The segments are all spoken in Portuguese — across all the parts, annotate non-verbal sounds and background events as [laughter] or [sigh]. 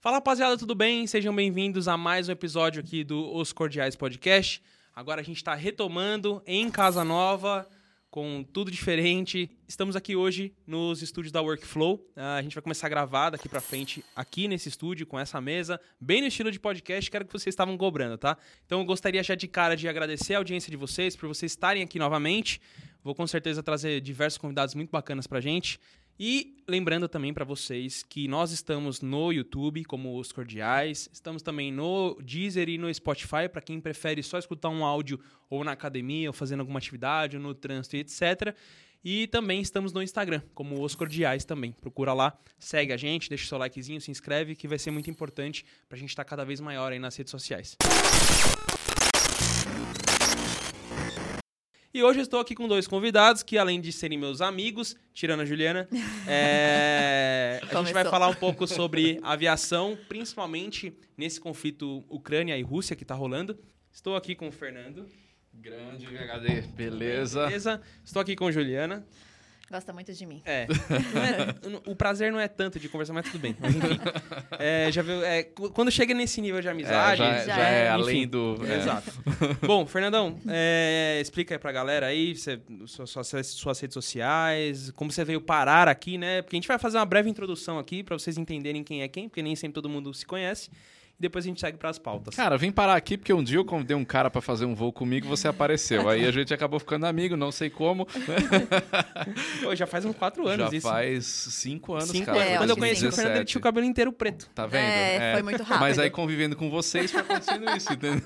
Fala rapaziada, tudo bem? Sejam bem-vindos a mais um episódio aqui do Os Cordiais Podcast. Agora a gente está retomando em casa nova, com tudo diferente. Estamos aqui hoje nos estúdios da Workflow. Ah, a gente vai começar a gravar daqui para frente aqui nesse estúdio, com essa mesa, bem no estilo de podcast, que era que vocês estavam cobrando, tá? Então eu gostaria já de cara de agradecer a audiência de vocês, por vocês estarem aqui novamente. Vou com certeza trazer diversos convidados muito bacanas pra gente. E lembrando também para vocês que nós estamos no YouTube como Os Cordiais, estamos também no Deezer e no Spotify para quem prefere só escutar um áudio ou na academia ou fazendo alguma atividade ou no trânsito etc. E também estamos no Instagram como Os Cordiais também. Procura lá, segue a gente, deixa o seu likezinho, se inscreve que vai ser muito importante para a gente estar tá cada vez maior aí nas redes sociais. E hoje eu estou aqui com dois convidados que, além de serem meus amigos, tirando a Juliana, [laughs] é... a gente vai falar um pouco sobre aviação, principalmente nesse conflito Ucrânia e Rússia que está rolando. Estou aqui com o Fernando. Grande HD, beleza? Beleza. Estou aqui com a Juliana. Gosta muito de mim. É. [laughs] é. o prazer não é tanto de conversar, mas tudo bem. Mas enfim. [laughs] É, já viu, é, quando chega nesse nível de amizade. É, já, já, já, é, enfim, além do. É. Exato. [laughs] Bom, Fernandão, é, explica aí pra galera aí você, suas, suas redes sociais, como você veio parar aqui, né? Porque a gente vai fazer uma breve introdução aqui para vocês entenderem quem é quem, porque nem sempre todo mundo se conhece depois a gente segue para as pautas. Cara, vim parar aqui porque um dia eu convidei um cara para fazer um voo comigo você apareceu. Aí a gente acabou ficando amigo, não sei como. [laughs] Pô, já faz uns quatro anos já isso. faz cinco anos, cinco cara. É, Quando eu conheci o Fernando, ele tinha o cabelo inteiro preto. Tá vendo? É, é, foi muito rápido. Mas aí convivendo com vocês foi acontecendo isso, entendeu?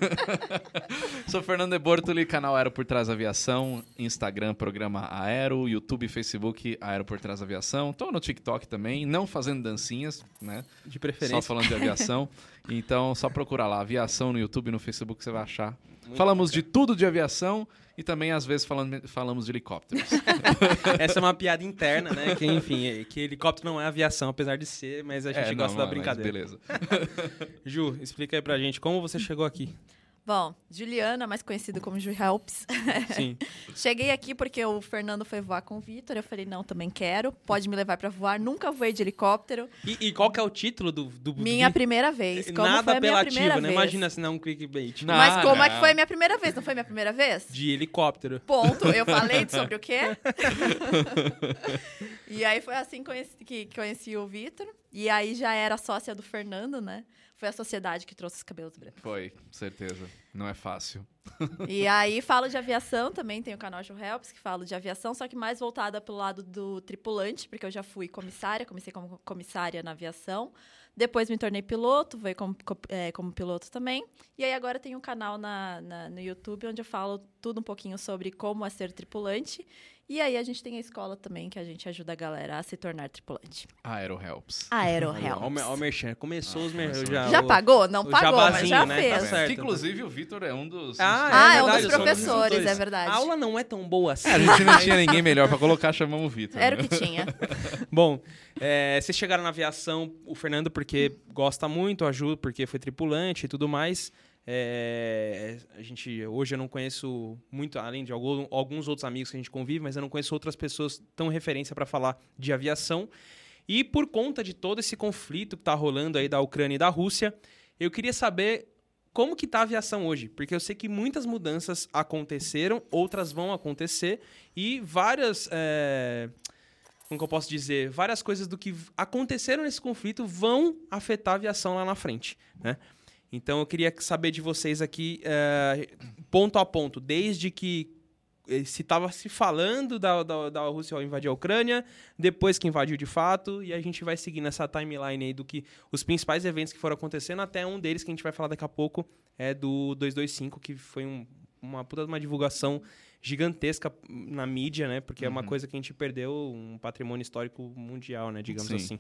[laughs] Sou Fernando Bortoli, canal Aero por Trás Aviação, Instagram, programa Aero, YouTube, Facebook, Aero por Trás Aviação. Tô no TikTok também, não fazendo dancinhas, né? De preferência. Só falando de aviação. [laughs] Então, só procura lá, aviação no YouTube, no Facebook, você vai achar. Muito falamos bom, de tudo de aviação e também, às vezes, falamos, falamos de helicópteros. [laughs] Essa é uma piada interna, né? Que, [laughs] enfim, é, que helicóptero não é aviação, apesar de ser, mas a gente é, gosta não, da brincadeira. Beleza. [laughs] Ju, explica aí pra gente como você chegou aqui. Bom, Juliana, mais conhecida como Ju Helps. [laughs] Sim. Cheguei aqui porque o Fernando foi voar com o Vitor. Eu falei, não, também quero. Pode me levar para voar. Nunca voei de helicóptero. E, e, qual que é o título do... do minha de... primeira vez. Como Nada foi apelativo, né? Imagina se não um clickbait. Não, Mas como não. é que foi a minha primeira vez? Não foi minha primeira vez? De helicóptero. Ponto. Eu falei [laughs] sobre o quê? [laughs] e aí foi assim que conheci o Vitor. E aí já era sócia do Fernando, né? Foi a sociedade que trouxe os cabelos brancos. Foi, certeza. Não é fácil. E aí falo de aviação também, tem o canal Joe Helps, que falo de aviação, só que mais voltada pelo lado do tripulante, porque eu já fui comissária, comecei como comissária na aviação. Depois me tornei piloto, veio como, é, como piloto também. E aí agora tem um canal na, na, no YouTube onde eu falo tudo um pouquinho sobre como é ser tripulante e aí a gente tem a escola também, que a gente ajuda a galera a se tornar tripulante. Aero Helps. Aero Helps. Olha o Merchan, começou ah, os merchan. Já, já pagou? Não pagou, mas já né? fez. Tá que, inclusive o Vitor é um dos... Ah, é, ah, é, verdade, um dos professores, é verdade. A aula não é tão boa assim. É, a gente não tinha ninguém melhor para colocar, chamamos o Vitor. Era né? o que tinha. [laughs] Bom, é, vocês chegaram na aviação, o Fernando porque gosta muito, ajuda porque foi tripulante e tudo mais. É, a gente hoje eu não conheço muito, além de alguns outros amigos que a gente convive, mas eu não conheço outras pessoas tão referência para falar de aviação. E por conta de todo esse conflito que está rolando aí da Ucrânia e da Rússia, eu queria saber como que está a aviação hoje, porque eu sei que muitas mudanças aconteceram, outras vão acontecer e várias é, como que eu posso dizer, várias coisas do que aconteceram nesse conflito vão afetar a aviação lá na frente, né? Então eu queria saber de vocês aqui, é, ponto a ponto, desde que eh, se estava se falando da, da, da, Rússia invadir a Ucrânia, depois que invadiu de fato, e a gente vai seguir nessa timeline aí do que os principais eventos que foram acontecendo, até um deles que a gente vai falar daqui a pouco é do 225, que foi um, uma puta uma divulgação gigantesca na mídia, né? Porque uhum. é uma uhum. coisa que a gente perdeu, um patrimônio histórico mundial, né? Digamos Sim. assim.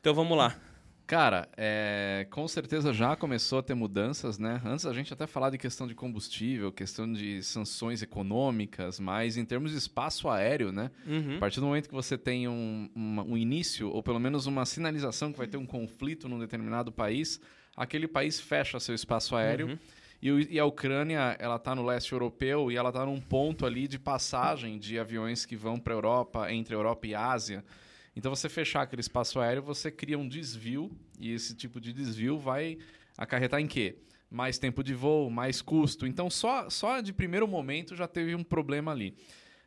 Então vamos lá. Cara, é, com certeza já começou a ter mudanças, né? Antes a gente até falar de questão de combustível, questão de sanções econômicas, mas em termos de espaço aéreo, né? Uhum. A partir do momento que você tem um, uma, um início, ou pelo menos uma sinalização que vai ter um conflito num determinado país, aquele país fecha seu espaço aéreo. Uhum. E, e, a Ucrânia, ela está no leste europeu e ela está num ponto ali de passagem de aviões que vão para a Europa, entre Europa e Ásia. Então, você fechar aquele espaço aéreo, você cria um desvio, e esse tipo de desvio vai acarretar em quê? Mais tempo de voo, mais custo. Então, só, só de primeiro momento já teve um problema ali.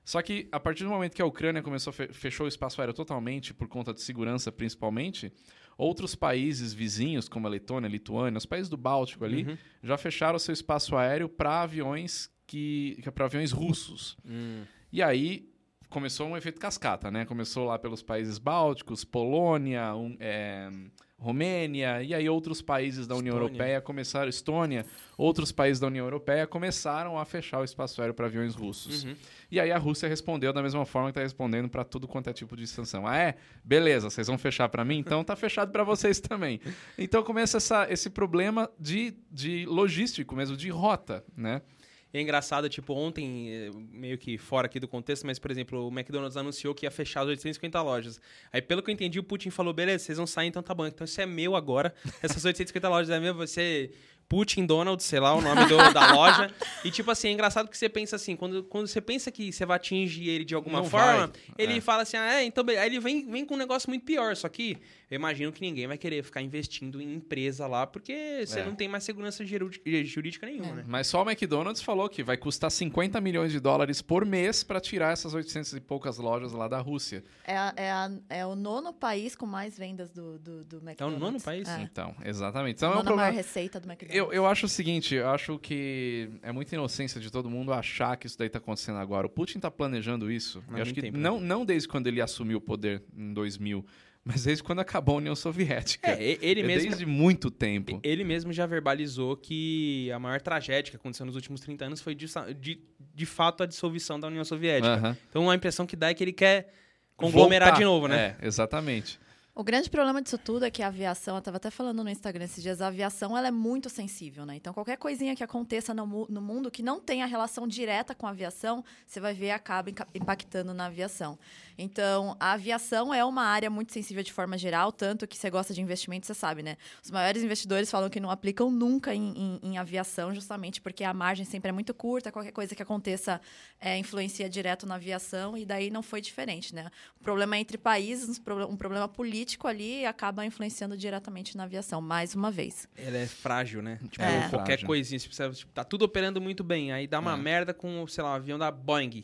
Só que a partir do momento que a Ucrânia começou fechou o espaço aéreo totalmente por conta de segurança principalmente, outros países vizinhos como a Letônia, a Lituânia, os países do Báltico ali Uhum. já fecharam o seu espaço aéreo para aviões que para aviões russos. Hum. E aí começou um efeito cascata, né? Começou lá pelos países bálticos, Polônia, um, é, Romênia, e aí outros países da União Estônia. Europeia começaram, Estônia, outros países da União Europeia começaram a fechar o espaço aéreo para aviões russos. Uhum. E aí a Rússia respondeu da mesma forma que está respondendo para tudo quanto é tipo de sanção. Ah, é? Beleza, vocês vão fechar para mim? Então tá fechado para vocês também. Então começa essa, esse problema de, de logístico mesmo, de rota, né? É engraçado, tipo, ontem, eh, meio que fora aqui do contexto, mas, por exemplo, o McDonald's anunciou que ia fechar as 850 lojas. Aí, pelo que eu entendi, o Putin falou, beleza, vocês vão sair, então tá bom. Então isso é meu agora. Essas 850 lojas é meu, você... Putin Donald, sei lá o nome do- da loja. [laughs] E, tipo assim, é engraçado que você pensa assim, quando, quando você pensa que você vai atingir ele de alguma Não forma, vai. ele É. fala assim, ah, é, então... Aí ele vem, vem com um negócio muito pior. Só que eu imagino que ninguém vai querer ficar investindo em empresa lá, porque você É. não tem mais segurança jurídica, jurídica nenhuma, É. né? Mas só o McDonald's falou que vai custar 50 milhões de dólares por mês para tirar essas 800 e poucas lojas lá da Rússia. É, a- é, a- é o nono país com mais vendas do, do, do McDonald's. nono país? É. Então, exatamente. a Então é um nona maior problema. receita do McDonald's. Eu, eu acho o seguinte, eu acho que é muita inocência de todo mundo achar que isso daí tá acontecendo agora. O Putin tá planejando isso. Há eu acho que tempo, não, não desde quando ele assumiu o poder em 2000, mas desde quando acabou a União Soviética. É, ele É mesmo... desde muito tempo. Ele mesmo já verbalizou que a maior tragédia que aconteceu nos últimos 30 anos foi de, de, de fato a dissolução da União Soviética. Aham. Então a impressão que dá é que ele quer conglomerar Voltar. de novo, né? É, exatamente. O grande problema disso tudo é que a aviação, eu estava até falando no Instagram esses dias, a aviação ela é muito sensível, né? Então qualquer coisinha que aconteça no, mu- no mundo que não tenha relação direta com a aviação, você vai ver acaba impactando na aviação. Então a aviação é uma área muito sensível de forma geral, tanto que você gosta de investimento, você sabe, né? Os maiores investidores falam que não aplicam nunca em, em- em aviação, justamente porque a margem sempre é muito curta, qualquer coisa que aconteça é, influencia direto na aviação, e daí não foi diferente, né? O problema é entre países, um proble- um problema político ali acaba influenciando diretamente na aviação, mais uma vez. Ela é frágil, né? Tipo, É. qualquer Frágil. coisinha, você- tipo, tá tudo operando muito bem, aí dá uma É. merda com, sei lá, o avião da Boeing.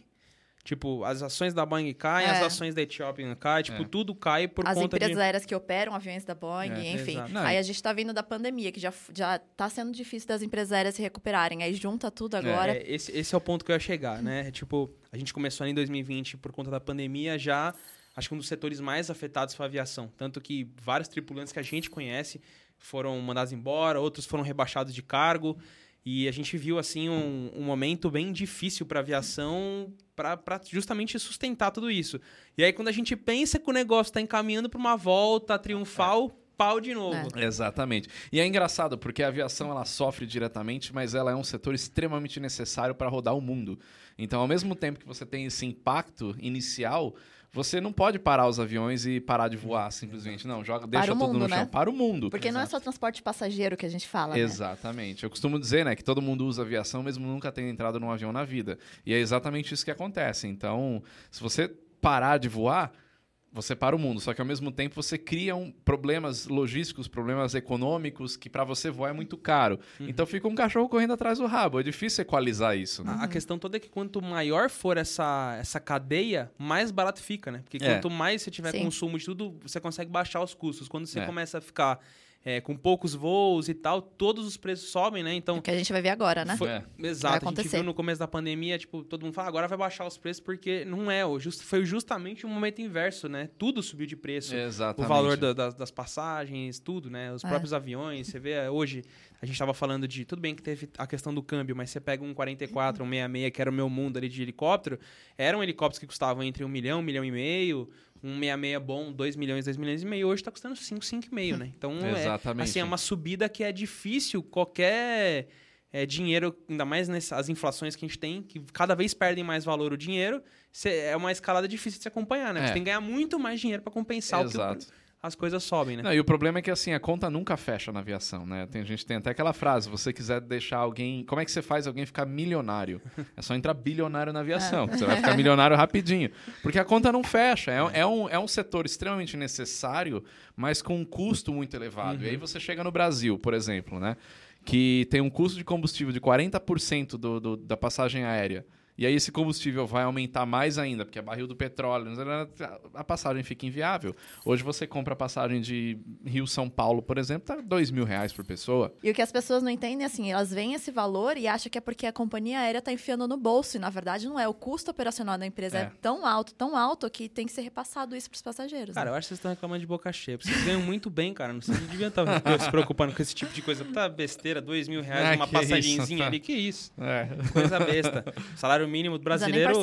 Tipo, as ações da Boeing caem, É. as ações da Ethiopian caem, tipo, É. tudo cai por As conta empresas de... aéreas que operam aviões da Boeing, É, enfim. Não, aí a gente tá vindo da pandemia, que já, já tá sendo difícil das empresas aéreas se recuperarem. Aí junta tudo agora. É, esse, esse é o ponto que eu ia chegar, né? Tipo, a gente começou ali em 2020 por conta da pandemia, já acho que um dos setores mais afetados foi a aviação. Tanto que vários tripulantes que a gente conhece foram mandados embora, outros foram rebaixados de cargo. E a gente viu, assim, um, um momento bem difícil para a aviação para justamente sustentar tudo isso. E aí, quando a gente pensa que o negócio está encaminhando para uma volta triunfal, pau de novo. Exatamente. E é engraçado porque a aviação ela sofre diretamente, mas ela é um setor extremamente necessário para rodar o mundo. Então, ao mesmo tempo que você tem esse impacto inicial, você não pode parar os aviões e parar de voar simplesmente. Não, joga, deixa o tudo mundo, no né? chão. Para o mundo. Porque não é só transporte passageiro que a gente fala, né? Exatamente. Eu costumo dizer, né, que todo mundo usa aviação mesmo nunca tendo entrado num avião na vida. E é exatamente isso que acontece. Então, se você parar de voar, você para o mundo. Só que ao mesmo tempo você cria um, problemas logísticos, problemas econômicos, que para você voar é muito caro. Então fica um cachorro correndo atrás do rabo. É difícil equalizar isso, né? A- A questão toda é que quanto maior for essa, essa cadeia, mais barato fica, né? Porque É. quanto mais você tiver Sim. consumo de tudo, você consegue baixar os custos. Quando você É. começa a ficar é, com poucos voos e tal, todos os preços sobem, né? Então, O que a gente vai ver agora, né? foi- É. exato. A gente viu no começo da pandemia, tipo, todo mundo fala, agora vai baixar os preços, porque não é. just- foi justamente o momento inverso, né? Tudo subiu de preço. Exatamente. O valor da- das, das passagens, tudo, né? Os É. próprios aviões. Você vê é, hoje, a gente tava falando de. Tudo bem que teve a questão do câmbio, mas você pega um 44, um 66, que era o meu mundo ali de helicóptero. Eram helicópteros que custavam entre um milhão, um milhão e meio. Um 66 bom, 2 milhões, 2 milhões e meio. Hoje tá custando 5, 5,5, né? Então, é, assim, é uma subida que é difícil qualquer é, dinheiro, ainda mais nessas inflações que a gente tem, que cada vez perdem mais valor o dinheiro. cê- é uma escalada difícil de se acompanhar, né? É. Você tem que ganhar muito mais dinheiro para compensar o que o- Exato. As coisas sobem, né? Não, e o problema é que assim, a conta nunca fecha na aviação, né? Tem, a gente tem até aquela frase, se você quiser deixar alguém. Como é que você faz alguém ficar milionário? É só entrar bilionário na aviação. Você vai ficar [laughs] milionário rapidinho. Porque a conta não fecha. É, é um, é um setor extremamente necessário, mas com um custo muito elevado. E aí você chega no Brasil, por exemplo, né? Que tem um custo de combustível de 40% do, do, da passagem aérea. E aí esse combustível vai aumentar mais ainda, porque é barril do petróleo, a passagem fica inviável. Hoje você compra a passagem de Rio-São Paulo, por exemplo, tá dois mil reais por pessoa. E o que as pessoas não entendem, assim, elas veem esse valor e acham que é porque a companhia aérea está enfiando no bolso. E na verdade não é. O custo operacional da empresa é, é tão alto, tão alto, que tem que ser repassado isso para os passageiros. Cara, né? eu acho que vocês estão reclamando de boca cheia. Vocês ganham muito bem, cara. Não sei, devia estar [laughs] se preocupando com esse tipo de coisa. Tá besteira, dois mil reais, [laughs] ah, uma passagenzinha tá. ali. Que isso? É. Coisa besta. [laughs] Salário mínimo brasileiro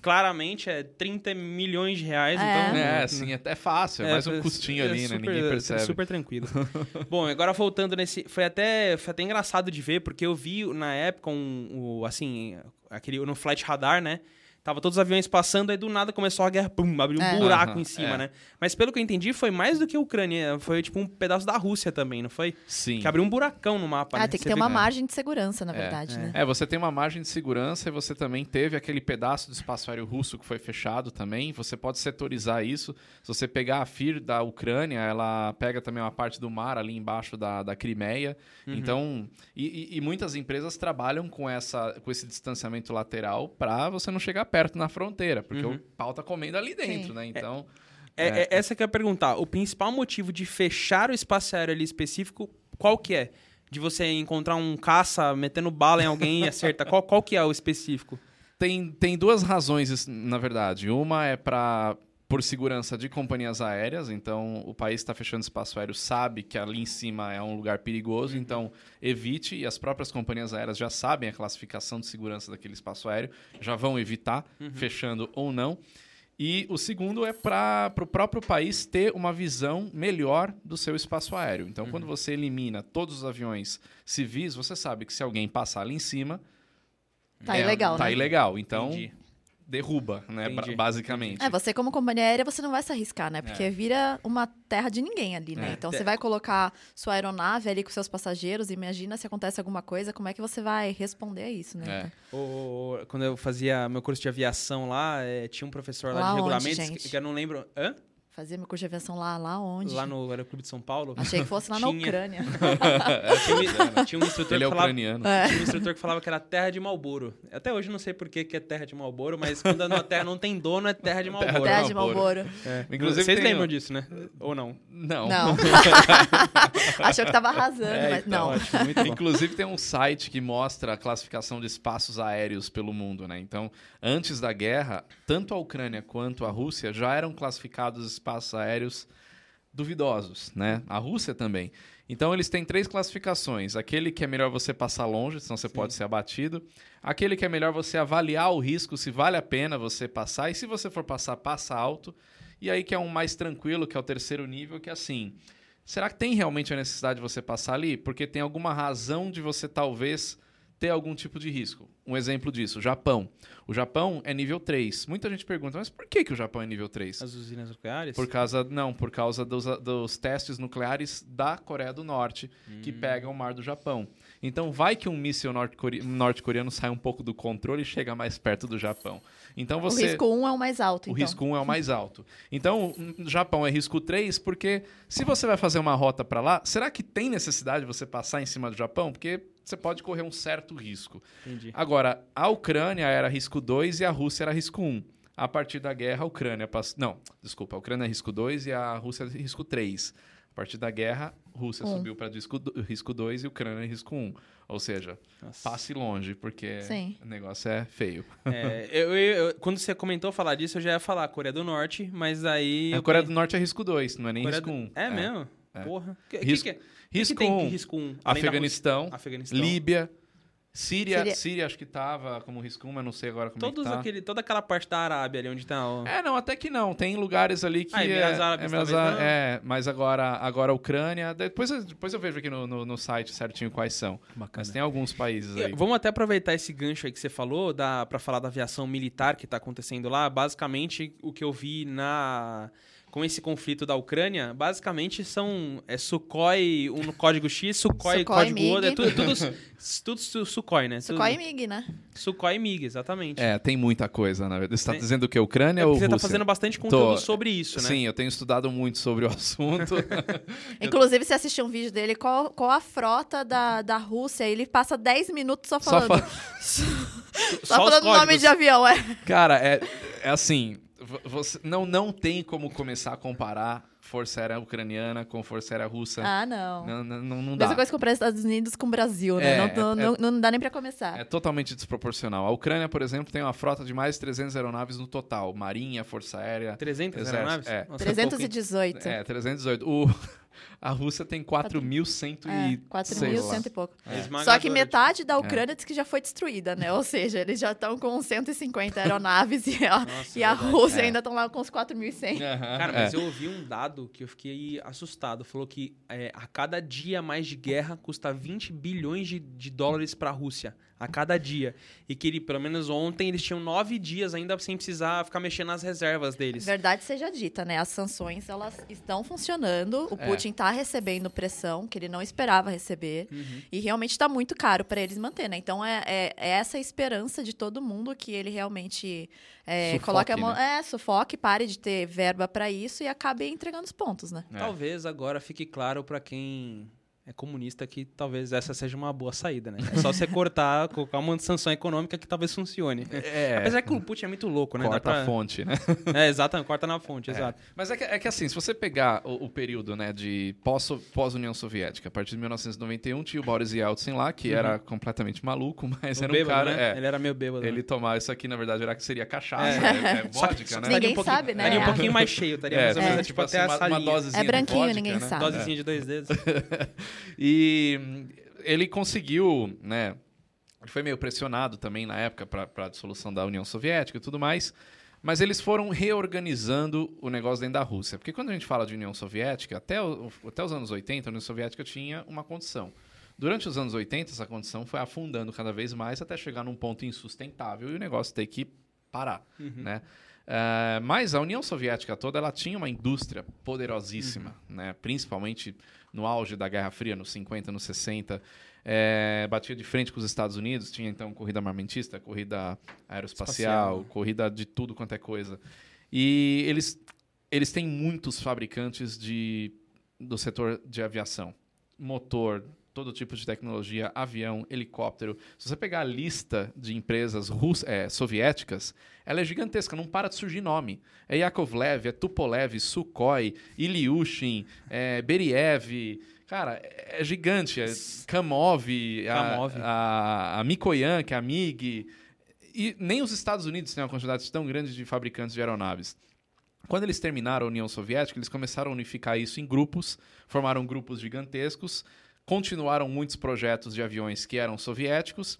claramente é 30 milhões de reais. É, então, é sim, é, é fácil, é mais um custinho ali, super, né? Ninguém percebe. Super tranquilo. [laughs] Bom, agora voltando nesse. Foi até, foi até engraçado de ver, porque eu vi na época um, um assim, aquele no Flight Radar, né? Tava todos os aviões passando, aí do nada começou a guerra, pum, abriu um é. buraco uhum, em cima, é. né? Mas pelo que eu entendi, foi mais do que a Ucrânia. Foi tipo um pedaço da Rússia também, não foi? Sim. Que abriu um buracão no mapa. Ah, né? tem que você ter uma margem de segurança, na é. verdade, né? É, você tem uma margem de segurança e você também teve aquele pedaço do espaço aéreo russo que foi fechado também. Você pode setorizar isso. Se você pegar a FIR da Ucrânia, ela pega também uma parte do mar ali embaixo da, da Crimeia. Uhum. Então, e, e, e, muitas empresas trabalham com, essa, com esse distanciamento lateral para você não chegar perto na fronteira porque uhum. o pau tá comendo ali dentro, Sim. né? Então. É, é, é, essa que eu ia perguntar. O principal motivo de fechar o espaço aéreo ali específico, qual que é? De você encontrar um caça metendo bala em alguém e acertar. qual, qual que é o específico? Tem, tem duas razões, na verdade. Uma é para por segurança de companhias aéreas, então o país está fechando espaço aéreo, sabe que ali em cima é um lugar perigoso, uhum. então evite, e as próprias companhias aéreas já sabem a classificação de segurança daquele espaço aéreo, já vão evitar, uhum. fechando ou não. E o segundo é para o próprio país ter uma visão melhor do seu espaço aéreo. Então, uhum. quando você elimina todos os aviões civis, você sabe que se alguém passar ali em cima. Tá é, ilegal, tá né? ilegal. Então, Entendi derruba, né? Entendi. Basicamente. É, você como companhia aérea, você não vai se arriscar, né? Porque é. vira uma terra de ninguém ali, né? É. Então você vai colocar sua aeronave ali com seus passageiros, imagina se acontece alguma coisa, como é que você vai responder a isso, né? É. O, quando eu fazia meu curso de aviação lá, é, tinha um professor lá, lá de regulamentos que, que eu não lembro. Hã? Fazia meu curso de aviação lá, lá onde? Lá no Aeroclube de São Paulo. Achei que fosse lá [laughs] tinha... na Ucrânia. [laughs] tinha, tinha, um instrutor Ele é falava, ucraniano. É. Tinha um instrutor que falava que era terra de Malboro. Até hoje não sei por que, que é terra de Malboro, mas quando a terra não tem dono, é [laughs] terra de Malboro. Terra de Malboro. É. Inclusive, Vocês lembram disso, né? Ou não? Não. Não. Achou que tava arrasando, é, mas então, não. Ótimo, Inclusive tem um site que mostra a classificação de espaços aéreos pelo mundo, né? Então, antes da guerra, tanto a Ucrânia quanto a Rússia já eram classificados espaços aéreos duvidosos, né? A Rússia também. Então eles têm três classificações: aquele que é melhor você passar longe, senão você Sim. pode ser abatido; aquele que é melhor você avaliar o risco, se vale a pena você passar, e se você for passar, passa alto. E aí que é um mais tranquilo, que é o terceiro nível, que é assim. Será que tem realmente a necessidade de você passar ali? Porque tem alguma razão de você talvez ter algum tipo de risco. Um exemplo disso, o Japão. O Japão é nível 3. Muita gente pergunta, mas por que, que o Japão é nível 3? As usinas nucleares? Por causa, não, por causa dos, dos testes nucleares da Coreia do Norte, hum. que pegam o mar do Japão. Então vai que um míssil norte-coreano sai um pouco do controle e chega mais perto do Japão. Então você O risco 1 é o mais alto, O então. risco 1 é o mais alto. Então, o Japão é risco 3 porque se você vai fazer uma rota para lá, será que tem necessidade de você passar em cima do Japão? Porque você pode correr um certo risco. Entendi. Agora, a Ucrânia era risco 2 e a Rússia era risco 1. A partir da guerra, a Ucrânia passou. Não, desculpa, a Ucrânia é risco 2 e a Rússia é risco 3. A partir da guerra, a Rússia um. subiu para risco 2 e a Ucrânia é risco 1. Um. Ou seja, Nossa. passe longe, porque Sim. o negócio é feio. É, eu, eu, quando você comentou falar disso, eu já ia falar Coreia do Norte, mas aí. A Coreia do Norte é risco 2, não é nem Coreia risco 1. Um. É, é, mesmo? É. Porra. Que, risco, que, que, risco que tem um, risco 1? Um? Afeganistão, Afeganistão, Líbia. Síria, Síria, Síria acho que tava como risco 1, mas não sei agora como Todos é que tá. Aquele, toda aquela parte da Arábia ali onde tá... É, não, até que não. Tem lugares ali que... Ah, é, Árabes, é, é, mas agora, agora a Ucrânia... Depois, depois eu vejo aqui no, no, no site certinho quais são. Bacana. Mas tem alguns países aí. Vamos até aproveitar esse gancho aí que você falou para falar da aviação militar que tá acontecendo lá. Basicamente, o que eu vi na com esse conflito da Ucrânia, basicamente são é, Sukhoi um código X, Sukhoi, Sukhoi, código MiG. outro, é tudo, tudo, tudo su- Sukhoi, né? Tudo- Sukhoi e MiG, né? Sukhoi e MiG, exatamente. É, tem muita coisa, na verdade. Você tá Tem- dizendo que a Ucrânia É ou você Rússia? tá fazendo bastante conteúdo Tô. sobre isso, né? Sim, eu tenho estudado muito sobre o [laughs] assunto. [laughs] Inclusive, você assistiu um vídeo dele qual, qual a frota da, da Rússia, ele passa 10 minutos só Só falando. fa- [laughs] Só, Só falando o nome de avião, é. Cara, é, é assim, você não, não tem como começar a comparar Força Aérea Ucraniana com Força Aérea Russa. Ah, não. Não, não, não, não dá. Mesma coisa comparar Estados Unidos com o Brasil, né? É, não, não, é- não, não dá nem pra começar. É totalmente desproporcional. A Ucrânia, por exemplo, tem uma frota de mais de 300 aeronaves no total. Marinha, Força Aérea. 300 Exército, aeronaves? é. Nossa, pouco, hein? 318. É, 318. O, [laughs] a Rússia tem 4.106. É, 4.100 e pouco. É. Só que Esmagadora. metade da Ucrânia diz que já foi destruída, né? Ou seja, eles já estão com 150 aeronaves e a, Nossa, e a. Rússia É. ainda estão lá com os 4.100. Cara, mas é. eu ouvi um dado que eu fiquei assustado. Falou que é, a cada dia mais de guerra custa 20 bilhões de, de dólares pra Rússia. A cada dia. E que ele, pelo menos ontem, eles tinham nove dias ainda sem precisar ficar mexendo nas reservas deles. Verdade seja dita, né? As sanções, elas estão funcionando. O É. Putin tá recebendo pressão que ele não esperava receber. Uhum. E realmente tá muito caro para eles manter, né? Então é, é- é essa a esperança de todo mundo que ele realmente é, Sufoque, coloque a mão. né? É, sufoque, pare de ter verba para isso e acabe entregando os pontos, né? É. Talvez agora fique claro pra quem é comunista que talvez essa seja uma boa saída, né? É só você cortar, colocar uma sanção econômica que talvez funcione. É, Apesar que o Putin é muito louco, né? Corta pra- a fonte, né? É, exatamente, corta na fonte, exato. Mas é que, é que assim, se você pegar o, o período né, de pós- pós-União Soviética, a partir de 1991 tinha o Boris Yeltsin lá, que era completamente maluco, mas O era um bêbado, cara... né? é, Ele era meio bêbado. ele né? tomava isso aqui, na verdade, era que seria cachaça, É. é, é [laughs] Só que- vodka, só que né? Ninguém um pouquinho- sabe, né? Estaria um É. pouquinho mais cheio, estaria É, mais ou menos, é, tipo, tipo até assim, a uma- uma salinha. dosezinha É branquinho, vodka, ninguém né? sabe. Dosezinha de dois dedos. [laughs] [laughs] E ele conseguiu, né? Ele foi meio pressionado também na época para a dissolução da União Soviética e tudo mais. Mas eles foram reorganizando o negócio dentro da Rússia. Porque quando a gente fala de União Soviética, até, o- até os anos 80, a União Soviética tinha uma condição. Durante os anos 80, essa condição foi afundando cada vez mais até chegar num ponto insustentável e o negócio ter que parar. Né? Eh, mas a União Soviética toda ela tinha uma indústria poderosíssima, né? principalmente no auge da Guerra Fria, nos 50, nos 60. eh, batia de frente com os Estados Unidos, tinha então corrida armamentista, corrida aeroespacial, Espacial. corrida de tudo quanto é coisa. E eles, eles têm muitos fabricantes de, do setor de aviação. Motor, todo tipo de tecnologia, avião, helicóptero. Se você pegar a lista de empresas russ é, soviéticas, ela é gigantesca, não para de surgir nome. É Yakovlev, é Tupolev, Sukhoi, Ilyushin, é Beriev. Cara, é é gigante. É Kamov, Kamov. A, a, a Mikoyan, que é a MiG. E nem os Estados Unidos têm uma quantidade tão grande de fabricantes de aeronaves. Quando eles terminaram a União Soviética, eles começaram a unificar isso em grupos, formaram grupos gigantescos, continuaram muitos projetos de aviões que eram soviéticos,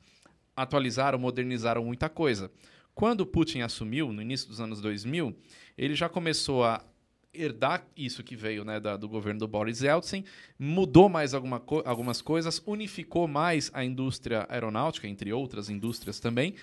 atualizaram, modernizaram muita coisa. Quando Putin assumiu, no início dos anos 2000, ele já começou a herdar isso que veio né, da- do governo do Boris Yeltsin, mudou mais alguma co- algumas coisas, unificou mais a indústria aeronáutica, entre outras indústrias também,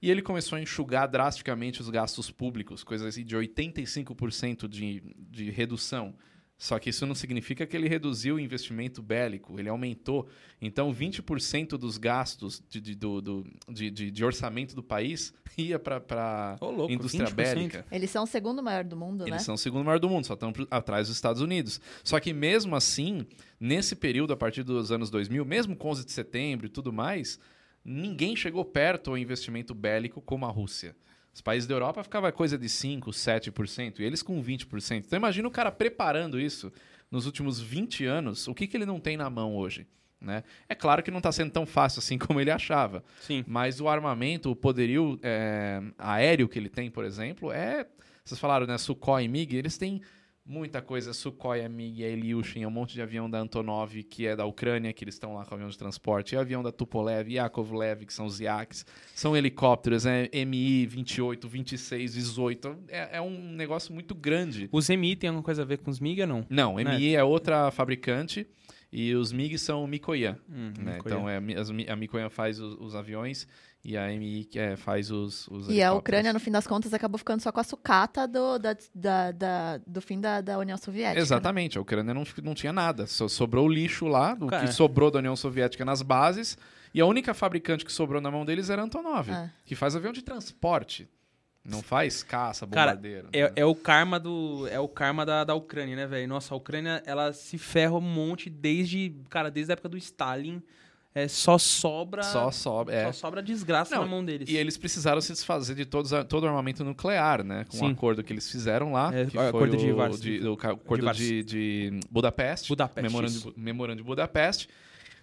e ele começou a enxugar drasticamente os gastos públicos, coisas assim de 85% de, de redução. Só que isso não significa que ele reduziu o investimento bélico, ele aumentou. Então, 20% dos gastos de, de, do, do- de, de- de orçamento do país [laughs] ia para a Ô, louco, indústria 20%. bélica. Eles são o segundo maior do mundo, né? Eles são o segundo maior do mundo, só estão atrás dos Estados Unidos. Só que mesmo assim, nesse período, a partir dos anos 2000, mesmo com 11 de setembro e tudo mais, ninguém chegou perto ao investimento bélico como a Rússia. Os países da Europa ficava coisa de 5%, 7%, e eles com 20%. Então imagina o cara preparando isso nos últimos 20 anos, o que, que ele não tem na mão hoje? Né? É claro que não está sendo tão fácil assim [laughs] como ele achava. Sim. Mas o armamento, o poderio é, aéreo que ele tem, por exemplo, é. Vocês falaram, né? Sukhoi e MiG, eles têm muita coisa. Sukhoi, MiG, Ilyushin, um monte de avião da Antonov, que é da Ucrânia, que eles estão lá com avião de transporte, e avião da Tupolev, Yakovlev, que são os Yaks. São helicópteros, é MI 28, 26, 18. É, é um negócio muito grande. Os MI tem alguma coisa a ver com os MIG ou não? Não, MI é outra fabricante. E os MiG são Mikoyan. Hum, né? Mikoyan. Então é, a Mikoyan faz os, os aviões e a MI que é, faz os, os E a. Ucrânia, no fim das contas, acabou ficando só com a sucata do, da, da- da- do fim da, da União Soviética. né? Exatamente, a Ucrânia não, não tinha nada. Só sobrou o lixo lá, do Cara. que sobrou da União Soviética nas bases. E a única fabricante que sobrou na mão deles era a Antonov, É. que faz avião de transporte. Não faz caça, Cara, bombardeiro. É, é o karma do. É o karma da, da Ucrânia, né, velho? Nossa, a Ucrânia, ela se ferra um monte desde. Cara, desde a época do Stalin. É, só sobra. Só sobe. É. Só sobra desgraça Não, na mão deles. E eles precisaram se desfazer de todos, a- todo o armamento nuclear, né? Com o Sim. acordo que eles fizeram lá. É, que o foi acordo de o, Vars- de- o acordo Varsóvia. de, de Budapeste. Budapeste, Memorando, isso. de, memorando de Budapeste.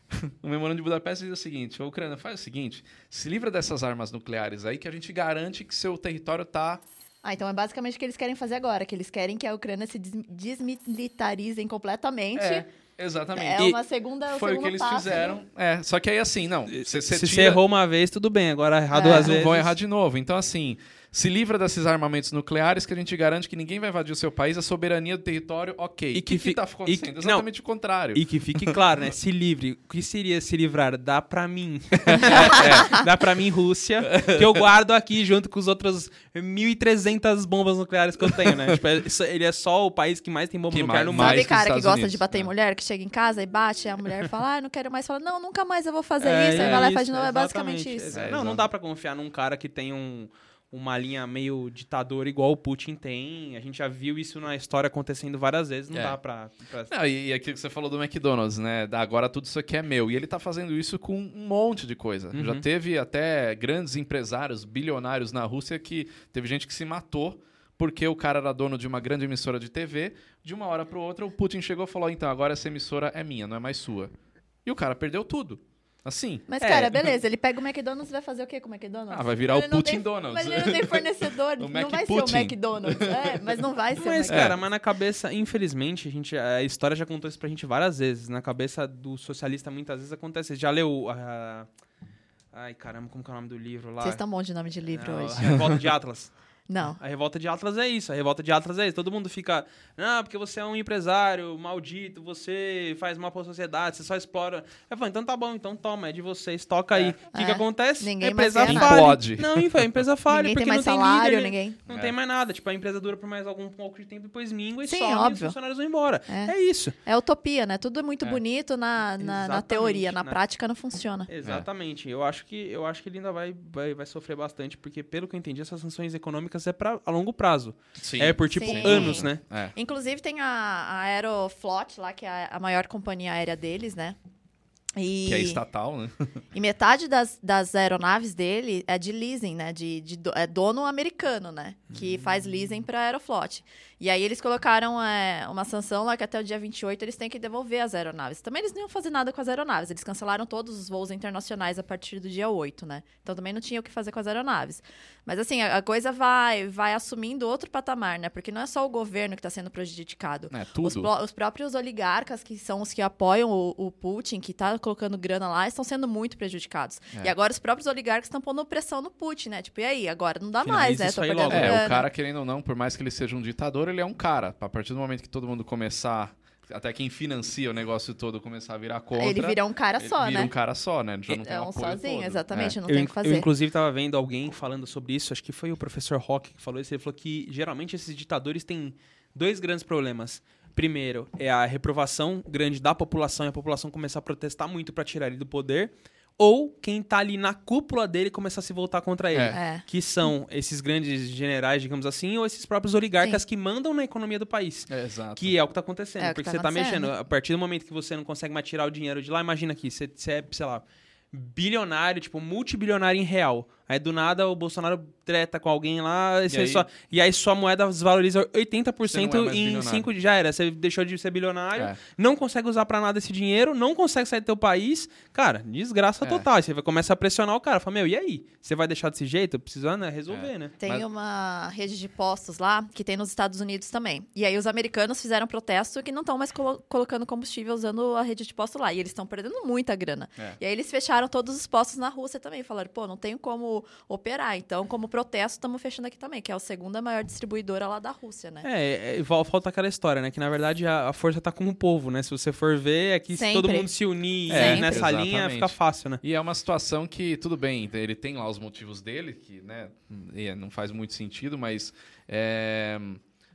[laughs] o memorando de Budapeste diz o seguinte: a Ucrânia faz o seguinte: se livra dessas armas nucleares aí que a gente garante que seu território tá. Ah, então é basicamente o que eles querem fazer agora, que eles querem que a Ucrânia se des- desmilitarizem completamente. É, exatamente. É E uma segunda, o foi o que eles passo, fizeram. né? É, só que aí assim, não. Você Se você você tira- errou uma vez, tudo bem. Agora errar É. duas não vezes. vão errar de novo. Então, assim, se livra desses armamentos nucleares que a gente garante que ninguém vai invadir o seu país, a soberania do território, ok. E E que que, que, fi- tá e acontecendo? que- Exatamente o contrário. E que fique [laughs] claro, né? Se livre. O que seria se livrar? Dá pra mim. É, [laughs] [laughs] Dá pra mim, Rússia, que eu guardo aqui junto com os outros 1.300 bombas nucleares que eu tenho, né? Tipo, é- isso- ele é só o país que mais tem bomba Que nuclear mais- no mundo. Sabe que cara que gosta Unidos, de bater em é. mulher, que chega em casa e bate, a mulher fala, ah, não quero mais. Fala, não, nunca mais eu vou fazer É, isso. Aí é vai lá e faz de novo. É basicamente isso. É, não, não dá pra confiar num cara que tem um, uma linha meio ditador igual o Putin tem. A gente já viu isso na história acontecendo várias vezes. Não É. dá pra... pra- Não, e, e aquilo que você falou do McDonald's, né? Agora tudo isso aqui é meu. E ele tá fazendo isso com um monte de coisa. Uhum. Já teve até grandes empresários, bilionários na Rússia que teve gente que se matou porque o cara era dono de uma grande emissora de TV. De uma hora para outra, o Putin chegou e falou: então agora essa emissora é minha, não é mais sua. E o cara perdeu tudo. Assim. Mas, É. cara, beleza, ele pega o McDonald's e vai fazer o quê com o McDonald's? Ah, vai virar Ele o Putin tem- Donuts. Mas ele não tem fornecedor, [laughs] O não Mac vai Putin. ser o McDonald's. É, mas não vai [laughs] ser o Mas, cara, mas na cabeça, infelizmente, a, gente, a história já contou isso pra gente várias vezes. Na cabeça do socialista, muitas vezes acontece. Já leu a. Ai, caramba, como que é o nome do livro lá? Vocês estão bom de nome de livro hoje. A Revolta de Atlas. [laughs] Não. A revolta de Atlas é isso. A revolta de Atlas é isso. Todo mundo fica. Não, porque você é um empresário maldito, você faz mal pra sociedade, você só explora. Eu falo, então tá bom, então toma, é de vocês, toca aí. O que, que É. acontece? Ninguém a empresa falha. Não, a empresa falha. ninguém porque tem mais não tem salário, líder, ninguém. Não É. tem mais nada. Tipo, a empresa dura por mais algum pouco de tempo, depois mingua e Sim, some e os óbvio. funcionários vão embora. É. É, isso. É utopia, né? Tudo é muito É. bonito na, na, na teoria, na né? prática não funciona. Exatamente. Eu acho que eu acho que ele ainda vai, vai, vai sofrer bastante, porque, pelo que eu entendi, essas sanções econômicas é pra, a longo prazo. Sim. É por tipo Sim. anos, né? É. Inclusive tem a, a Aeroflot lá, que é a maior companhia aérea deles, né? E, Que é estatal, né? [laughs] e metade das, das aeronaves dele é de leasing, né? De, de é dono americano, né? Que faz leasing para a Aeroflot. E aí eles colocaram é, uma sanção lá que até o dia 28 eles têm que devolver as aeronaves. Também eles não iam fazer nada com as aeronaves. Eles cancelaram todos os voos internacionais a partir do dia 8, né? Então também não tinha o que fazer com as aeronaves. Mas assim, a, a coisa vai, vai assumindo outro patamar, né? Porque não é só o governo que está sendo prejudicado. É, Os, tudo. pró- os próprios oligarcas, que são os que apoiam o, o Putin, que tá colocando grana lá, estão sendo muito prejudicados. É. E agora os próprios oligarcas estão pondo pressão no Putin, né? Tipo, e aí? Agora não dá Finaliza mais, né? isso aí perdendo logo. É, grana. o cara, querendo ou não, por mais que ele seja um ditador, ele é um cara. A partir do momento que todo mundo começar, até quem financia o negócio todo começar a virar contra. Ele vira um cara ele só, vira né? um cara só, né? Ele já não tem É um um apoio sozinho, todo. exatamente, É. não eu, tem o que eu, fazer. inclusive, estava vendo alguém falando sobre isso, acho que foi o professor Rock que falou isso. Ele falou que geralmente esses ditadores têm dois grandes problemas. Primeiro, é a reprovação grande da população e a população começar a protestar muito para tirar ele do poder. Ou quem tá ali na cúpula dele começar a se voltar contra ele. É. É. Que são esses grandes generais, digamos assim, ou esses próprios oligarcas Sim. que mandam na economia do país. É, exato. Que é o que tá acontecendo. É porque tá você tá acontecendo. mexendo. A partir do momento que você não consegue mais tirar o dinheiro de lá, imagina aqui, você, você é, sei lá, bilionário, tipo, multibilionário em real. Aí do nada o Bolsonaro treta com alguém lá e, E aí? só, e aí sua moeda desvaloriza 80% Você não é em bilionário. 5 já era. Você deixou de ser bilionário, É. não consegue usar pra nada esse dinheiro, não consegue sair do teu país. Cara, desgraça É. total. Aí você vai começar a pressionar o cara. Fala, meu, e aí? Você vai deixar desse jeito? Precisa né, resolver, É. né? Tem Mas- uma rede de postos lá que tem nos Estados Unidos também. E aí os americanos fizeram protesto que não estão mais colo- colocando combustível usando a rede de posto lá. E eles estão perdendo muita grana. É. E aí eles fecharam todos os postos na Rússia também. Falaram, pô, não tem como como operar. Então, como protesto, estamos fechando aqui também, que é a segunda maior distribuidora lá da Rússia, né? É, é, falta aquela história, né? Que na verdade a, a força tá com o povo, né? Se você for ver, é que se todo mundo se unir é, nessa linha, fica fácil, né? E é uma situação que, tudo bem, ele tem lá os motivos dele, que né, não faz muito sentido, mas é,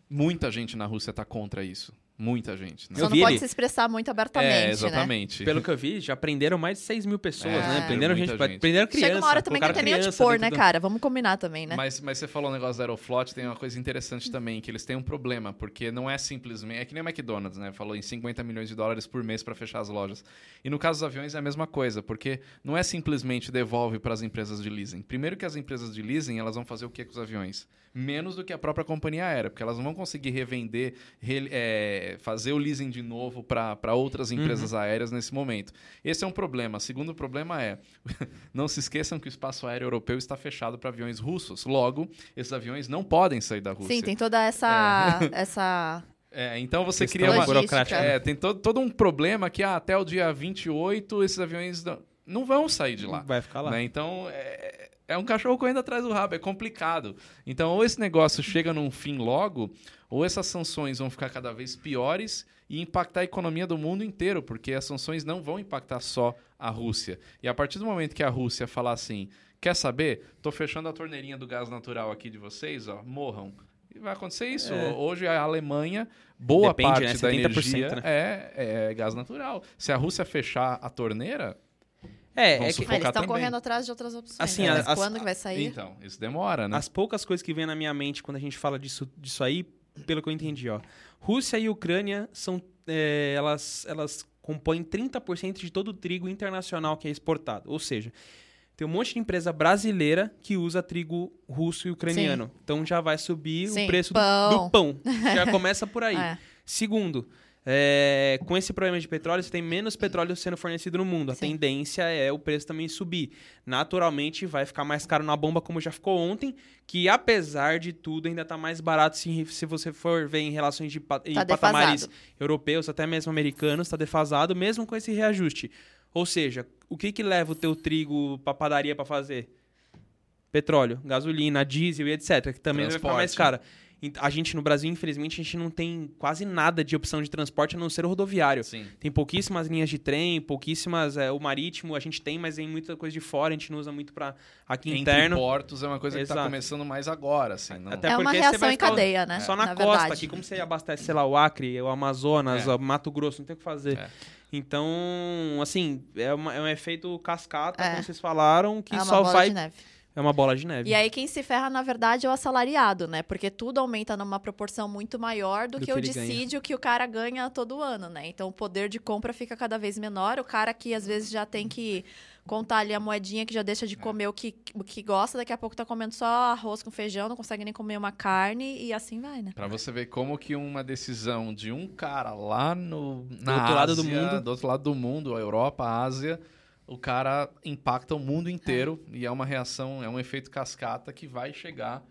muita gente na Rússia está contra isso. Muita gente. Né? Só não pode ele... se expressar muito abertamente, é, né? exatamente. Né? Pelo que eu vi, já prenderam mais de 6 mil pessoas, é, né? Prenderam gente, gente. Prenderam criança. Chega uma hora também que não tem nem onde pôr, né, do... cara? Vamos combinar também, né? Mas, mas você falou um negócio da Aeroflot, tem uma coisa interessante também, que eles têm um problema, porque não é simplesmente... É que nem o McDonald's, né? Falou em 50 milhões de dólares por mês para fechar as lojas. E no caso dos aviões é a mesma coisa, porque não é simplesmente devolve para as empresas de leasing. Primeiro que as empresas de leasing, elas vão fazer o que com os aviões? Menos do que a própria companhia aérea, porque elas não vão conseguir revender, re, é, fazer o leasing de novo para outras empresas uhum. aéreas nesse momento. Esse é um problema. Segundo problema é, [laughs] não se esqueçam que o espaço aéreo europeu está fechado para aviões russos. Logo, esses aviões não podem sair da Rússia. Sim, tem toda essa... É. essa... É, então você cria uma burocrática. É, tem todo, todo um problema que ah, até o dia 28 esses aviões não, não vão sair de lá. Vai ficar lá. Né? Então, é, é um cachorro correndo atrás do rabo, é complicado. Então, ou esse negócio chega num fim logo, ou essas sanções vão ficar cada vez piores e impactar a economia do mundo inteiro, porque as sanções não vão impactar só a Rússia. E a partir do momento que a Rússia falar assim, quer saber? Tô fechando a torneirinha do gás natural aqui de vocês, ó, morram. E vai acontecer isso. É. Hoje a Alemanha, boa Depende, parte né? da energia né? é, é gás natural. Se a Rússia fechar a torneira, é, é que... Ah, eles estão correndo atrás de outras opções. Assim, né? as, quando que vai sair? Então, isso demora, né? As poucas coisas que vem na minha mente quando a gente fala disso, disso aí, pelo que eu entendi, ó. Rússia e Ucrânia são. É, elas, elas compõem 30% de todo o trigo internacional que é exportado. Ou seja, tem um monte de empresa brasileira que usa trigo russo e ucraniano. Sim. Então já vai subir Sim, o preço pão. Do, do, pão. [laughs] Já começa por aí. É. Segundo, é, com esse problema de petróleo, você tem menos petróleo sendo fornecido no mundo. A Sim. tendência é o preço também subir. Naturalmente, vai ficar mais caro na bomba, como já ficou ontem, que apesar de tudo, ainda está mais barato se, se você for ver em relações de tá patamares europeus, até mesmo americanos, está defasado, mesmo com esse reajuste. Ou seja, o que, que leva o teu trigo para padaria para fazer? Petróleo, gasolina, diesel e etc., que também Transporte. vai ficar mais cara. A gente no Brasil, infelizmente, a gente não tem quase nada de opção de transporte a não ser o rodoviário. Sim. Tem pouquíssimas linhas de trem, pouquíssimas. É, o marítimo a gente tem, mas tem muita coisa de fora, a gente não usa muito para aqui Entre interno. portos é uma coisa Exato. que está começando mais agora. Assim, não... Até é uma reação em cadeia, né? Só na, na costa, verdade. aqui, como você abastece, sei lá, o Acre, o Amazonas, é. o Mato Grosso, não tem o que fazer. É. Então, assim, é, uma, é um efeito cascata, é. como vocês falaram, que é só vai. É uma bola de neve. E aí quem se ferra, na verdade, é o assalariado, né? Porque tudo aumenta numa proporção muito maior do, do que, que, o dissídio ganha. que o cara ganha todo ano, né? Então o poder de compra fica cada vez menor. O cara que às vezes já tem que contar ali a moedinha que já deixa de é. comer o que, o que gosta, daqui a pouco tá comendo só arroz com feijão, não consegue nem comer uma carne e assim vai, né? Pra você ver como que uma decisão de um cara lá no na do outro Ásia, lado do mundo, do outro lado do mundo, a Europa, a Ásia, o cara impacta o mundo inteiro é. e é uma reação, é um efeito cascata que vai chegar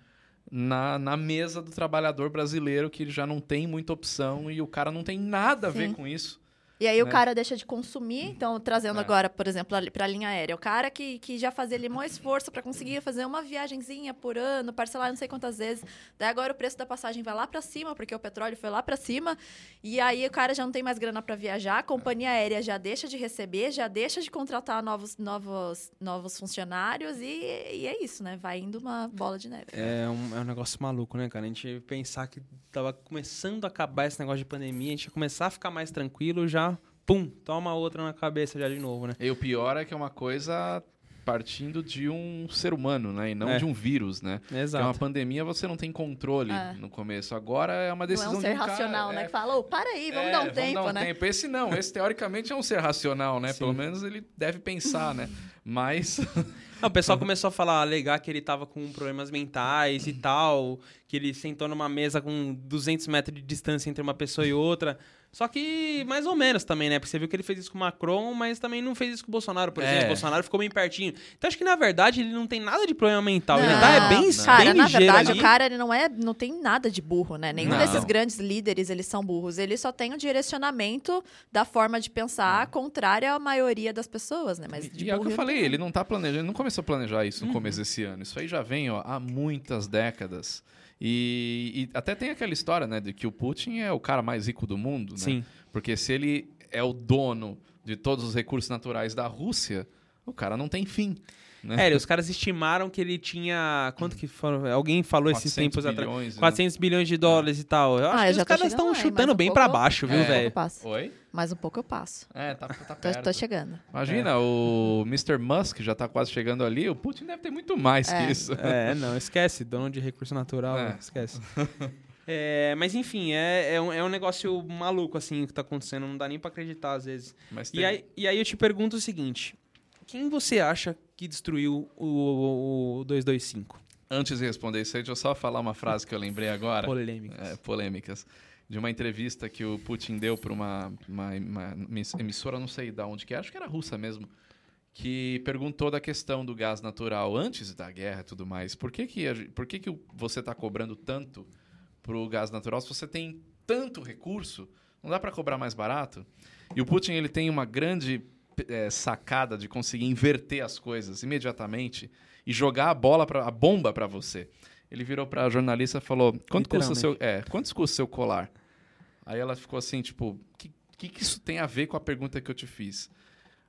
na, na mesa do trabalhador brasileiro que já não tem muita opção e o cara não tem nada a Sim. ver com isso. E aí né? o cara deixa de consumir, então trazendo é. agora, por exemplo, para a linha aérea, o cara que, que já fazia ali um esforço para conseguir fazer uma viagenzinha por ano, parcelar não sei quantas vezes, daí agora o preço da passagem vai lá para cima, porque o petróleo foi lá para cima, e aí o cara já não tem mais grana para viajar, a companhia aérea já deixa de receber, já deixa de contratar novos, novos, novos funcionários, e, e é isso, né? Vai indo uma bola de neve. É um, é um negócio maluco, né, cara? A gente pensar que tava começando a acabar esse negócio de pandemia, a gente ia começar a ficar mais tranquilo já pum, toma outra na cabeça já de novo, né? E o pior é que é uma coisa partindo de um ser humano, né? E não é. de um vírus, né? Exato. É uma pandemia, você não tem controle é. no começo. Agora é uma decisão não é um ser de um racional, cara, né? É... Que fala, oh, para aí, vamos é, dar um vamos tempo, dar um né? Tempo. Esse não, esse teoricamente é um ser racional, né? Sim. Pelo menos ele deve pensar, né? Mas... [laughs] Não, o pessoal [laughs] começou a falar, alegar que ele tava com problemas mentais e tal, que ele sentou numa mesa com 200 metros de distância entre uma pessoa e outra. Só que mais ou menos também, né? Porque você viu que ele fez isso com o Macron, mas também não fez isso com o Bolsonaro, por exemplo. É. O Bolsonaro ficou bem pertinho. Então acho que na verdade ele não tem nada de problema mental. Ele tá é bem, Não. Cara, bem na verdade, ali. o cara ele não é, não tem nada de burro, né? Nenhum Não. desses grandes líderes eles são burros. Ele só tem um direcionamento da forma de pensar contrária à maioria das pessoas, né? Mas de E é o que eu falei, não ele não tá planejando, ele não começou a planejar isso Uhum. no começo desse ano. Isso aí já vem ó, há muitas décadas. E, e até tem aquela história, né, de que o Putin é o cara mais rico do mundo, né? Sim. Porque se ele é o dono de todos os recursos naturais da Rússia, o cara não tem fim. Né? É, os caras estimaram que ele tinha. Quanto que foram? Alguém falou esses 400 tempos atrás. bilhões, né? 400 bilhões de dólares e tal. Eu acho Ah, que já os caras estão chutando um bem eu- baixo, viu, É. Velho? Oi? Mais um pouco eu passo. É, tá, tá [laughs] Tô, perto. tô chegando. Imagina, o Mr. Musk já tá quase chegando ali, o Putin deve ter muito mais É. que isso. É, não, esquece. Dono de recurso natural, É. esquece. [laughs] É, mas enfim, é, é, um, é um negócio maluco, assim, que tá acontecendo. Não dá nem pra acreditar, às vezes. Mas E tem- aí, e aí eu te pergunto o seguinte: quem você acha que destruiu o, o, o 225? Antes de responder isso aí, deixa eu só falar uma frase que eu lembrei agora. Polêmicas. é, polêmicas. De uma entrevista que o Putin deu para uma, uma, uma emissora, não sei de onde que é, acho que era russa mesmo, que perguntou da questão do gás natural antes da guerra e tudo mais. Por que, que, por que, que o- você está cobrando tanto pro gás natural se você tem tanto recurso? Não dá para cobrar mais barato? E o Putin ele tem uma grande eh, sacada de conseguir inverter as coisas imediatamente e jogar a bola pra, a bomba para você. Ele virou para a jornalista e falou: "Quanto custa o seu, é, quanto custa o seu colar?" Aí ela ficou assim, tipo, que, que que isso tem a ver com a pergunta que eu te fiz?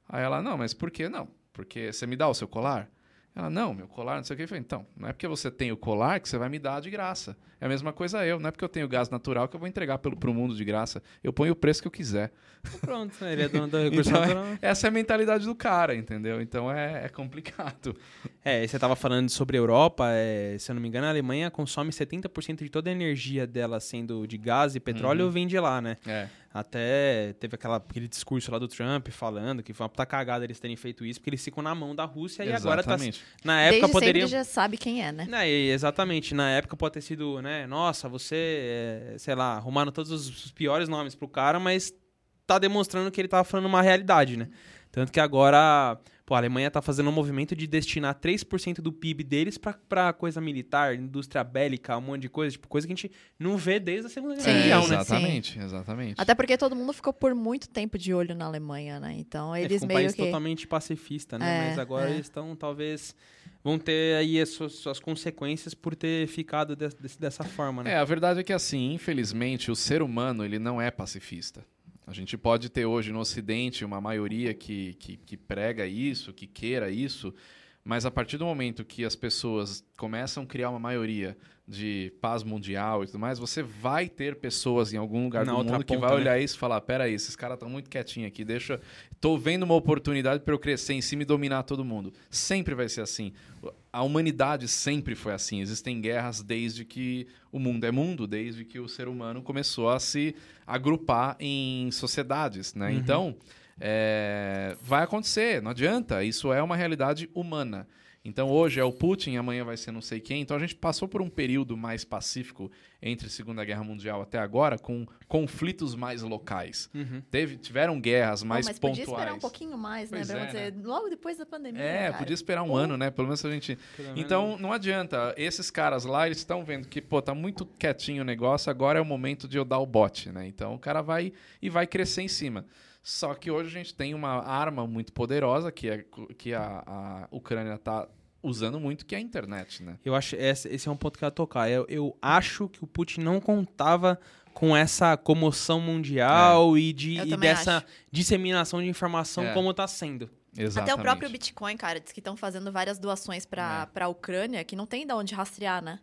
Aí ela: "Não, mas por que não? Porque você me dá o seu colar?" Ela, não, meu colar, não sei o que. Eu falei, então, não é porque você tem o colar que você vai me dar de graça. É a mesma coisa eu. Não é porque eu tenho gás natural que eu vou entregar pelo, pro mundo de graça. Eu ponho o preço que eu quiser. Pronto, ele é dono do recurso [laughs] Então, é- natural. essa é a mentalidade do cara, entendeu? Então é, é complicado. É, e você tava falando sobre a Europa, é, se eu não me engano, a Alemanha consome 70% de toda a energia dela sendo de gás e petróleo Uhum. vem de lá, né? É. Até teve aquela, aquele discurso lá do Trump falando que foi uma puta cagada eles terem feito isso, porque eles ficam na mão da Rússia e agora tá. Exatamente. Na época Desde poderiam. sempre já sabe quem é, né? Né, exatamente, na época pode ter sido, né? Nossa, você, é, sei lá, arrumaram todos os piores nomes pro cara, mas tá demonstrando que ele tava falando uma realidade, né? Tanto que agora, pô, a Alemanha tá fazendo um movimento de destinar 3% do PIB deles pra, pra coisa militar, indústria bélica, um monte de coisa, tipo, coisa que a gente não vê desde a Segunda Guerra Sim, Mundial, sim. né? exatamente, exatamente. Até porque todo mundo ficou por muito tempo de olho na Alemanha, né? Então É, eles ficou um meio país que. totalmente pacifista, né? É, Mas agora é. eles estão, talvez, vão ter aí as suas, suas consequências por ter ficado des- desse- dessa forma, né? É, a verdade é que assim, infelizmente, o ser humano ele não é pacifista. A gente pode ter hoje no Ocidente uma maioria que, que, que prega isso, que queira isso, mas a partir do momento que as pessoas começam a criar uma maioria de paz mundial e tudo mais, você vai ter pessoas em algum lugar Na do mundo que ponta, vai né? olhar isso e falar: peraí, esses caras estão muito quietinhos aqui, deixa. Tô vendo uma oportunidade para eu crescer em cima e dominar todo mundo. Sempre vai ser assim. A humanidade sempre foi assim. Existem guerras desde que o mundo é mundo, desde que o ser humano começou a se agrupar em sociedades, né? Uhum. Então, é, vai acontecer, não adianta. Isso é uma realidade humana. Então, hoje é o Putin, amanhã vai ser não sei quem. Então, a gente passou por um período mais pacífico entre a Segunda Guerra Mundial até agora, com conflitos mais locais. Uhum. Teve, tiveram guerras mais mas pontuais. podia esperar um pouquinho mais, né? Pra é, acontecer logo depois da pandemia. É, cara. podia esperar um Pô. ano, né? Pelo menos a gente. Pelo menos- Então, não adianta. Esses caras lá, eles estão vendo que, pô, tá muito quietinho o negócio, agora é o momento de eu dar o bote, né? Então, o cara vai e vai crescer em cima. Só que hoje a gente tem uma arma muito poderosa que, é, que a, a Ucrânia tá usando muito, que é a internet, né? Eu acho esse, esse é um ponto que eu ia tocar. Eu, eu acho que o Putin não contava com essa comoção mundial e, de, e dessa acho. disseminação de informação É. como tá sendo. Exatamente. Até o próprio Bitcoin, cara, diz que estão fazendo várias doações para É. para a Ucrânia, que não tem de onde rastrear, né?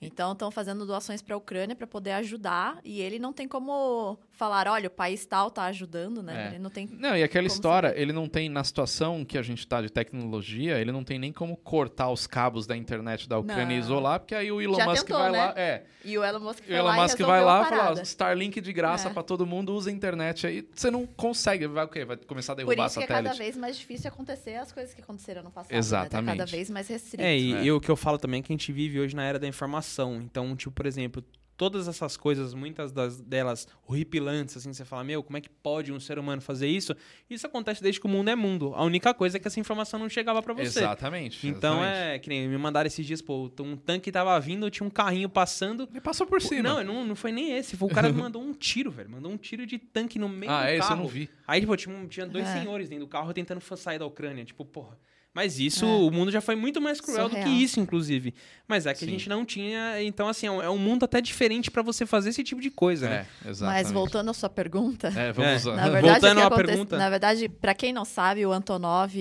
Então estão fazendo doações para a Ucrânia para poder ajudar e ele não tem como falar, olha, o país tal tá ajudando, né? É. Ele não tem Não, e aquela história, ele não tem, na situação que a gente tá de tecnologia, ele não tem nem como cortar os cabos da internet da Ucrânia e Não. isolar, porque aí o Elon Já Musk tentou, vai né? lá. É, E o Elon Musk o Elon lá e Musk vai lá e fala, ó, Starlink de graça É. pra todo mundo, usa a internet aí. Você não consegue, vai o quê? Vai começar a Por derrubar isso que é satélite. cada vez mais difícil acontecer as coisas que aconteceram no passado. Né? Exatamente. Tá cada vez mais restrito. É, e, É. e o que eu falo também é que a gente vive hoje na era da informação. Então, tipo, por exemplo, todas essas coisas, muitas das, delas horripilantes, assim, você fala, meu, como é que pode um ser humano fazer isso? Isso acontece desde que o mundo é mundo. A única coisa é que essa informação não chegava para você. Exatamente. Então exatamente. é que nem me mandaram esses dias, pô, um tanque tava vindo, tinha um carrinho passando. Ele passou por cima. Não, não, não foi nem esse. Foi o cara que [laughs] mandou um tiro, velho. Mandou um tiro de tanque no meio ah, do é, carro. isso eu não vi. Aí, tipo, tinha, tinha dois É. senhores dentro do carro tentando sair da Ucrânia. Tipo, porra. Mas isso, É. o mundo já foi muito mais cruel do Surreal. que isso, inclusive. Mas é que Sim. a gente não tinha. Então, assim, é um, é mundo até diferente pra você fazer esse tipo de coisa, né? É, exatamente. Mas voltando à sua pergunta, É, vamos É. lá. Na verdade, Voltando à pergunta. Na verdade, para quem não sabe, o Antonov,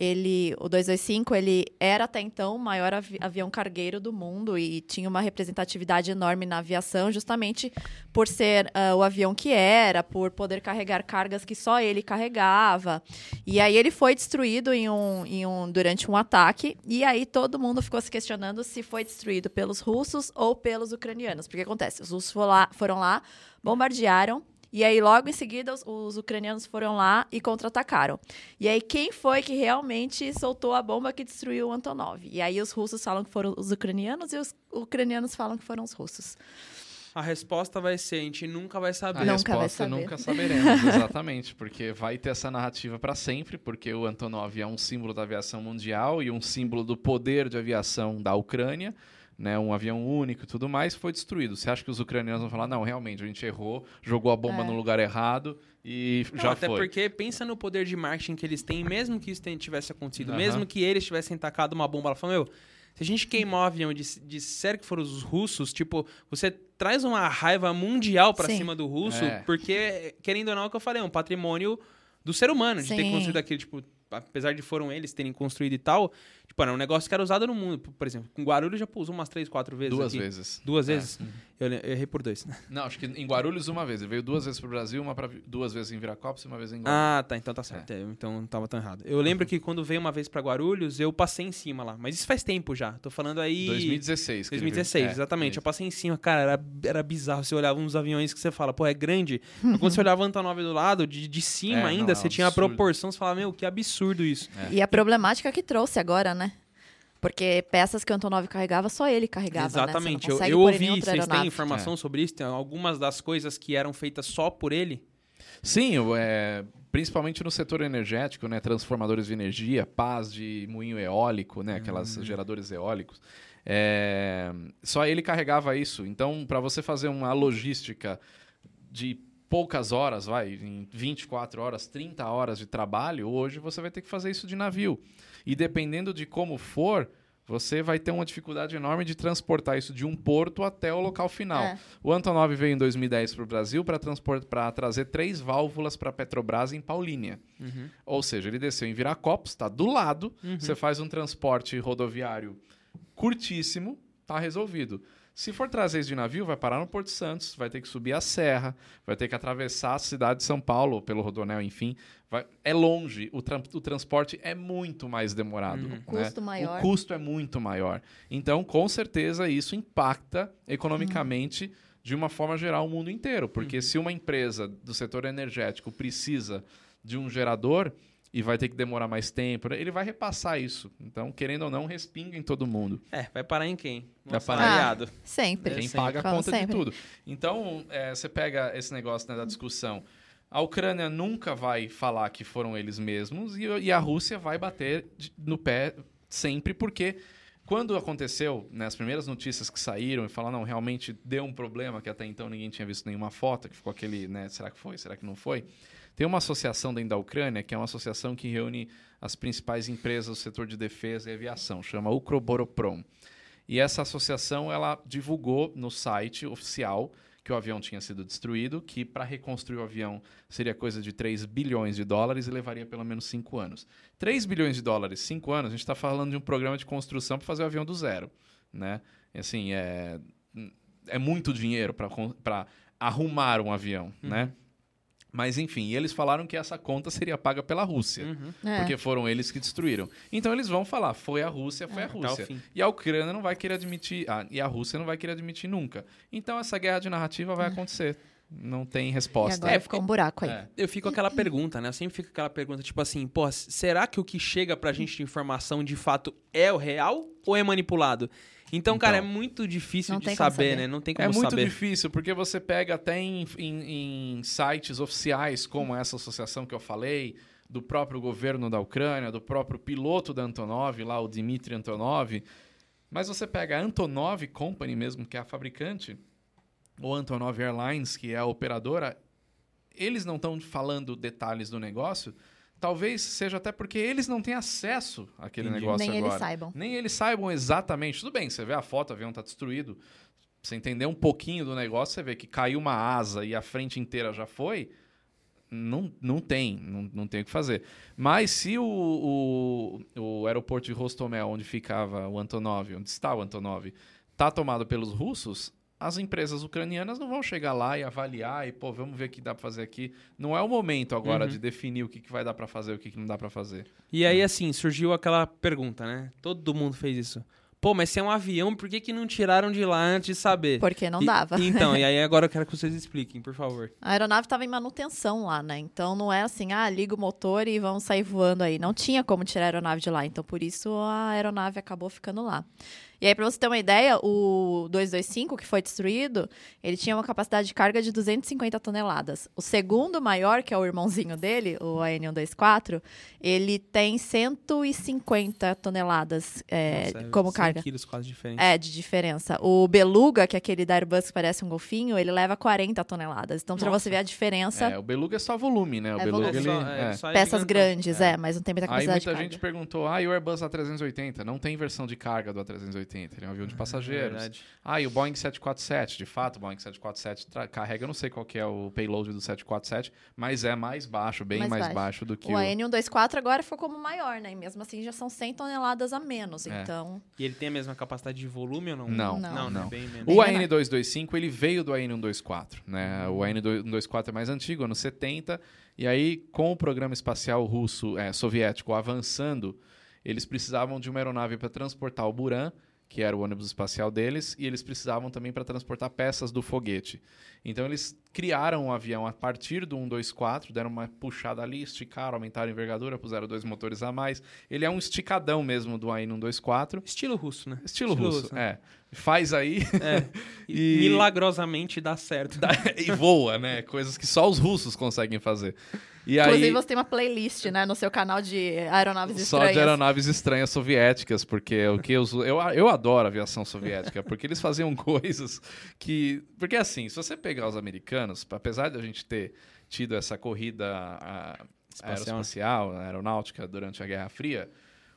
ele, o 225, ele era até então o maior avi- avião cargueiro do mundo e tinha uma representatividade enorme na aviação, justamente por ser ah, o avião que era, por poder carregar cargas que só ele carregava. E aí ele foi destruído em um, em um, durante um ataque, e aí todo mundo ficou se questionando se foi destruído pelos russos ou pelos ucranianos. Porque acontece, os russos foram lá, foram lá bombardearam. E aí, logo em seguida, os, os ucranianos foram lá e contra-atacaram. E aí, quem foi que realmente soltou a bomba que destruiu o Antonov? E aí, os russos falam que foram os ucranianos e os ucranianos falam que foram os russos. A resposta vai ser: a gente nunca vai A saber. Nunca vai resposta saber. nunca saberemos, exatamente, porque vai ter essa narrativa para sempre, porque o Antonov é um símbolo da aviação mundial e um símbolo do poder de aviação da Ucrânia, né, um avião único e tudo mais, foi destruído. Você acha que os ucranianos vão falar, não, realmente, a gente errou, jogou a bomba É. no lugar errado e Não, já até foi. porque pensa no poder de marketing que eles têm, mesmo que isso tivesse acontecido, mesmo que eles tivessem tacado uma bomba, ela falou, meu, se a gente queimar o avião e dis- disser que foram os russos, tipo, você traz uma raiva mundial pra Sim. cima do russo, É. porque, querendo ou não, é o que eu falei, é um patrimônio do ser humano, de ter Sim. construído aquilo, tipo, apesar de foram eles terem construído e tal, tipo, era um negócio que era usado no mundo. Por exemplo, com Guarulhos já pousou umas três, quatro vezes Duas aqui. vezes. Duas É. vezes? Eu, errei por dois. [laughs] Não, acho que em Guarulhos uma vez. Ele veio duas vezes pro Brasil, uma pra, duas vezes em Viracopos e uma vez em Guarulhos. Ah, tá. Então tá certo. É, Então não tava tão errado. Eu lembro que quando veio uma vez pra Guarulhos, eu passei em cima lá. Mas isso faz tempo já. Tô falando aí. 2016. que ele veio. 2016, É, exatamente. Eu passei em cima, cara, era, era bizarro. Você olhava uns aviões que você fala, pô, é grande. Mas quando você [laughs] olhava o Antonov do lado, de, de cima É, não, ainda, é você um tinha a proporção, você falava, meu, que absurdo isso. É. E a problemática que trouxe agora, né? Porque peças que o Antonov carregava, só ele carregava. exatamente. Né? Eu, eu ouvi, vocês têm informação sobre isso? Tem algumas das coisas que eram feitas só por ele? Sim, é, principalmente no setor energético, né, transformadores de energia, pás de moinho eólico, né, aquelas geradores eólicos. é, só ele carregava isso. Então, para você fazer uma logística de poucas horas, vai, em 24 horas, 30 horas de trabalho, hoje você vai ter que fazer isso de navio. E dependendo de como for, você vai ter uma dificuldade enorme de transportar isso de um porto até o local final. É. O Antonov veio em 2010 para o Brasil para trazer três válvulas para a Petrobras em Paulínia. Uhum. Ou seja, ele desceu em Viracopos, está do lado, Uhum. você faz um transporte rodoviário curtíssimo, tá resolvido. Se for trazer isso de navio, vai parar no Porto Santos, vai ter que subir a serra, vai ter que atravessar a cidade de São Paulo pelo Rodonel, enfim. Vai- é longe, o, tran- o transporte é muito mais demorado. Uhum. né? Custo maior. O custo é muito maior. Então, com certeza, isso impacta economicamente, de uma forma geral, o mundo inteiro. Porque se uma empresa do setor energético precisa de um gerador e vai ter que demorar mais tempo, ele vai repassar isso. Então, querendo ou não, respinga em todo mundo. É, vai parar em quem? Vai parar. aliado. Sempre. Quem sempre. paga a conta de sempre. tudo. Então, é, você pega esse negócio né, da discussão. A Ucrânia nunca vai falar que foram eles mesmos e, e a Rússia vai bater de- no pé sempre, porque quando aconteceu, né, as primeiras notícias que saíram e falaram, não, realmente deu um problema, que até então ninguém tinha visto nenhuma foto, que ficou aquele, né, será que foi, será que não foi? Tem uma associação dentro da Ucrânia, que é uma associação que reúne as principais empresas do setor de defesa e aviação, chama Ukroboroprom. E essa associação ela divulgou no site oficial que o avião tinha sido destruído, que para reconstruir o avião seria coisa de 3 bilhões de dólares e levaria pelo menos 5 anos. 3 bilhões de dólares, 5 anos, a gente está falando de um programa de construção para fazer o avião do zero. Né? Assim, é, é muito dinheiro para arrumar um avião. Né? Mas enfim, eles falaram que essa conta seria paga pela Rússia. Uhum. É. Porque foram eles que destruíram. Então eles vão falar, foi a Rússia, foi a Até o Rússia. E a Ucrânia não vai querer admitir, ah, e a Rússia não vai querer admitir nunca. Então essa guerra de narrativa vai acontecer. Não tem E resposta. agora É, ficou um buraco aí. É. Eu fico com aquela pergunta, né? Eu sempre fico com aquela pergunta, tipo assim, pô, será que o que chega pra gente de informação de fato é o real ou é manipulado? Então, cara, é Então. muito difícil de saber, saber. né? Não tem como É muito saber. difícil, porque você pega até em, em- em sites oficiais, como essa associação que eu falei, do próprio governo da Ucrânia, do próprio piloto da Antonov, lá o Dmitry Antonov. Mas você pega a Antonov Company mesmo, que é a fabricante, ou Antonov Airlines, que é a operadora, eles não estão falando detalhes do negócio. Talvez seja até porque eles não têm acesso àquele Entendi. negócio Nem agora. eles saibam. Nem eles saibam exatamente. Tudo bem, você vê a foto, o avião está destruído. Pra Você entender um pouquinho do negócio, você vê que caiu uma asa e a frente inteira já foi. Não, não tem, não, não tem o que fazer. Mas se o, o, o aeroporto de Rostomel, onde ficava o Antonov, onde está o Antonov, tá tomado pelos russos, as empresas ucranianas não vão chegar lá e avaliar e, pô, vamos ver o que dá para fazer aqui. Não é o momento agora Uhum. de definir o que, que vai dar para fazer e o que, que não dá para fazer. E aí, assim, surgiu aquela pergunta, né? Todo mundo fez isso. Pô, mas se é um avião, por que, que não tiraram de lá antes de saber? Porque não E- dava. Então, e aí [laughs] agora eu quero que vocês expliquem, por favor. A aeronave estava em manutenção lá, né? Então não é assim, ah, liga o motor e vamos sair voando aí. Não tinha como tirar a aeronave de lá. Então por isso a aeronave acabou ficando lá. E aí, para você ter uma ideia, o 225, que foi destruído, ele tinha uma capacidade de carga de 250 toneladas. O segundo maior, que é o irmãozinho dele, o AN124, ele tem 150 toneladas é, Nossa, como 100 carga. quilos quase diferente. É, de diferença. O Beluga, que é aquele da Airbus que parece um golfinho, ele leva 40 toneladas. Então, pra Nossa. você ver a diferença, É, o Beluga é só volume, né? O É Beluga, volume. ele... só- é. só é peças grandes, É. é. mas não tem muita Aí capacidade muita de carga. gente perguntou, ah, e o Airbus A380? Não tem versão de carga do A380, ele é um avião de É passageiros. verdade. ah, e o Boeing 747? De fato, o Boeing 747 tra- carrega, eu não sei qual que é o payload do 747, mas é mais baixo, bem mais, Mais baixo. baixo. do que O o... AN124 agora ficou como maior, né? E mesmo assim já são 100 toneladas a menos. É. Então, E ele tem a mesma capacidade de volume ou não? Não, Não. Não, não. né? Bem menos. Bem O menor. AN225, ele veio do AN124, né? O AN124 é mais antigo, anos 70, e aí com o programa espacial russo, é, soviético avançando, eles precisavam de uma aeronave para transportar o Buran, que era o ônibus espacial deles, e eles precisavam também para transportar peças do foguete. Então eles criaram um avião a partir do 124, deram uma puxada ali, esticaram, aumentaram a envergadura, puseram dois motores a mais. Ele é um esticadão mesmo do AN124. Estilo russo, né? Estilo, russo, né? é. Faz aí É. [laughs] E- E milagrosamente dá certo. e voa, né? Coisas que só os russos conseguem fazer. E inclusive aí, você tem uma playlist, né, no seu canal de aeronaves só estranhas. de aeronaves estranhas soviéticas, porque o que eu, eu, eu adoro aviação soviética, porque eles faziam [laughs] coisas que... Porque assim, se você pegar os americanos, apesar de a gente ter tido essa corrida a- Espacial. aeroespacial, aeronáutica durante a Guerra Fria,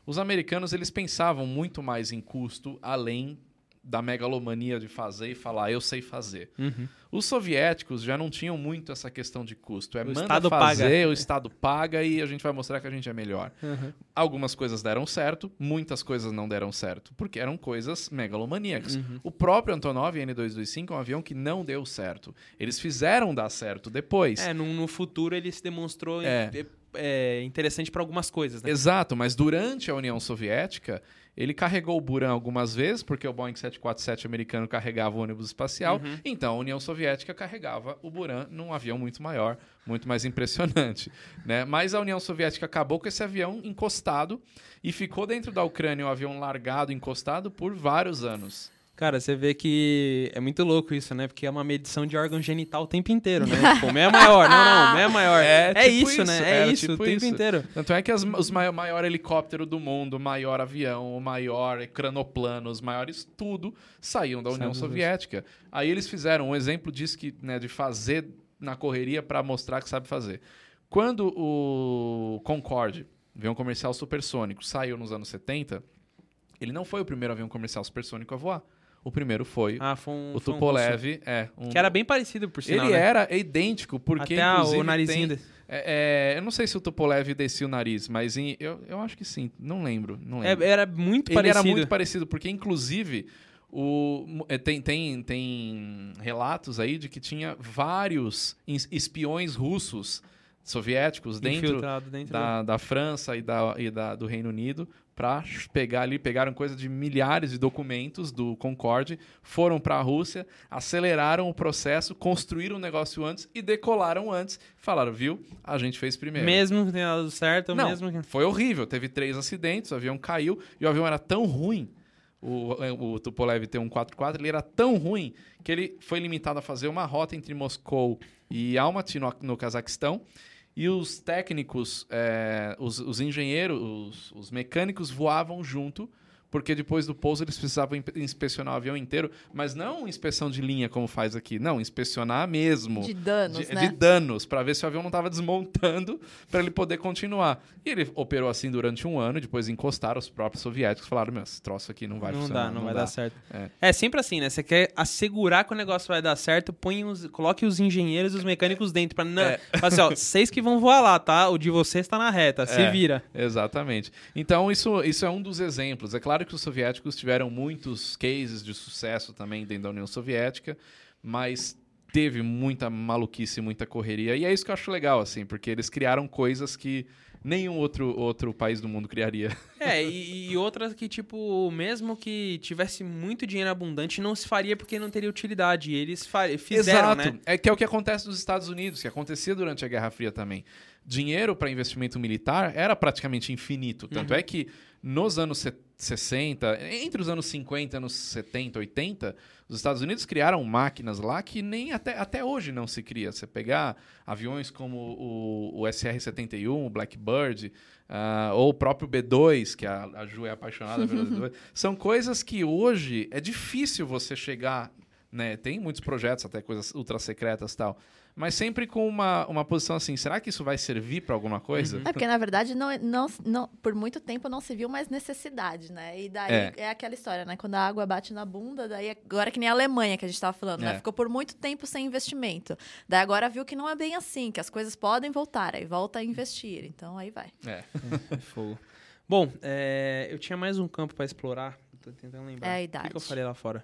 os americanos eles pensavam muito mais em custo além da megalomania de fazer e falar eu sei fazer. Uhum. Os soviéticos já não tinham muito essa questão de custo. É O manda Estado fazer, paga. o Estado paga e a gente vai mostrar que a gente é melhor. Uhum. Algumas coisas deram certo, muitas coisas não deram certo, porque eram coisas megalomaníacas. Uhum. O próprio Antonov N225 é um avião que não deu certo. Eles fizeram dar certo depois. É, no, no futuro ele se demonstrou É. é, é, interessante para algumas coisas, né? Exato, mas durante a União Soviética, ele carregou o Buran algumas vezes, porque o Boeing 747 americano carregava o ônibus espacial, Uhum. então a União Soviética carregava o Buran num avião muito maior, muito mais impressionante. [laughs] né? Mas a União Soviética acabou com esse avião encostado e ficou dentro da Ucrânia um avião largado, encostado, por vários anos. Cara, você vê que é muito louco isso, né? Porque é uma medição de órgão genital o tempo inteiro, né? [laughs] tipo, meia maior, não, não, meia maior. É, É, tipo isso, isso, né? É era isso, tipo o tempo isso. inteiro. Tanto é que as, os mai- maior helicóptero do mundo, o maior avião, o maior cranoplano, os maiores tudo saíam da União Sabe Soviética. Aí eles fizeram um exemplo disso que, né, de fazer na correria para mostrar que sabe fazer. Quando o Concorde, avião comercial supersônico, saiu nos anos 70, ele não foi o primeiro avião comercial supersônico a voar. O primeiro foi Ah, foi um. o foi um Tupolev, é, um-. Que era bem parecido, por sinal. ele né? era idêntico, porque Até ah, inclusive o narizinho. tem- é, é, eu não sei se o Tupolev descia o nariz, mas em- eu, eu acho que sim. Não lembro. Não lembro. É, era muito Ele parecido. era muito parecido, porque inclusive o, é, tem, tem, tem relatos aí de que tinha vários espiões russos soviéticos dentro dentro da, da França e, da, e da, do Reino Unido para pegar ali, pegaram coisa de milhares de documentos do Concorde, foram para a Rússia, aceleraram o processo, construíram o negócio antes e decolaram antes. Falaram, viu? A gente fez primeiro. Mesmo que tenha dado certo, Não, mesmo que. foi horrível. Teve três acidentes, o avião caiu e o avião era tão ruim. o, o Tupolev T144, ele era tão ruim que ele foi limitado a fazer uma rota entre Moscou e Almaty, no, no Cazaquistão, e os técnicos, é, os, os, engenheiros, os, os mecânicos voavam junto porque depois do pouso eles precisavam inspecionar o avião inteiro, mas não inspeção de linha como faz aqui, não, inspecionar mesmo. De danos, de, né? De danos, para ver se o avião não estava desmontando [laughs] para ele poder continuar. E ele operou assim durante um ano, depois encostaram os próprios soviéticos falaram, meu, esse troço aqui não vai não funcionar. Dá, não, não vai dá. dar certo. É. é. sempre assim, né? Você quer assegurar que o negócio vai dar certo, põe os, coloque os engenheiros e os mecânicos dentro para não, É. fala assim, ó, vocês que vão voar lá, tá? O de vocês está na reta, se É. vira. Exatamente. Então, isso, isso é um dos exemplos. É claro que os soviéticos tiveram muitos cases de sucesso também dentro da União Soviética, mas teve muita maluquice, muita correria. E é isso que eu acho legal, assim, porque eles criaram coisas que nenhum outro, outro país do mundo criaria. [laughs] É, e, e outras que, tipo, mesmo que tivesse muito dinheiro abundante, não se faria porque não teria utilidade. E eles fizeram, Exato. né? É que é o que acontece nos Estados Unidos, que acontecia durante a Guerra Fria também. Dinheiro para investimento militar era praticamente infinito. Tanto Uhum. é que nos anos se- 60, entre os anos 50 e anos 70, 80, os Estados Unidos criaram máquinas lá que nem até, até hoje não se cria. Você pegar aviões como o, o SR-71, o Blackbird, ah, ou o próprio B-2, que a, a Ju é apaixonada pelo [laughs] B-2, são coisas que hoje é difícil você chegar né? Tem muitos projetos, até coisas ultra secretas e tal. Mas sempre com uma, uma posição assim, será que isso vai servir para alguma coisa? É porque, na verdade, não, não, não, por muito tempo não se viu mais necessidade, né? E daí É. é. aquela história, né? Quando a água bate na bunda, daí agora que nem a Alemanha que a gente tava falando, É. né? Ficou por muito tempo sem investimento. Daí agora viu que não é bem assim, que as coisas podem voltar, aí volta a investir. Então aí vai. É. Fogo. Bom, é, eu tinha mais um campo para explorar. Tô tentando lembrar. É a O que que, eu idade. falei lá fora?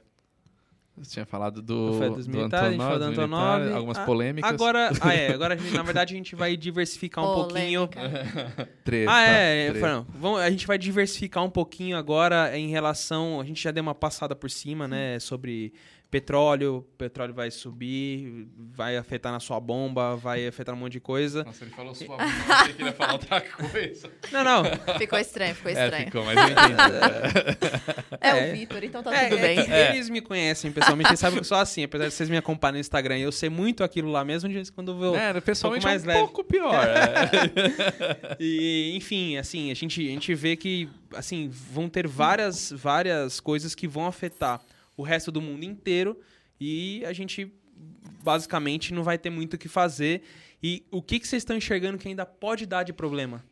Você tinha falado do, falei dos do militares, a gente falou do Antonov. militares, algumas Ah, polêmicas. Agora, [laughs] ah, é, agora a gente- na verdade a gente vai diversificar um pouquinho. [laughs] Treta, Ah, é, treta. não, vamos- a gente vai diversificar um pouquinho agora em relação. A gente já deu uma passada por cima, né? Sobre petróleo. O petróleo vai subir, vai afetar na sua bomba, vai afetar um monte de coisa. Nossa, ele falou sua eu achei que ele ia falar outra coisa. Não, não. Ficou estranho, ficou É, estranho. ficou, mas eu entendi. É, É. o Vitor, então tá É, tudo é bem. Eles me conhecem pessoalmente, eles sabem que eu sou assim. Apesar de vocês me acompanharem no Instagram e eu sei muito aquilo lá mesmo, de vez em quando eu vou. É, pessoalmente mais é um leve. pouco pior. é. [laughs] E, enfim, assim, a gente, a gente vê que, assim, vão ter várias, várias coisas que vão afetar o resto do mundo inteiro e a gente, basicamente, não vai ter muito o que fazer. E o que, que vocês estão enxergando que ainda pode dar de problema?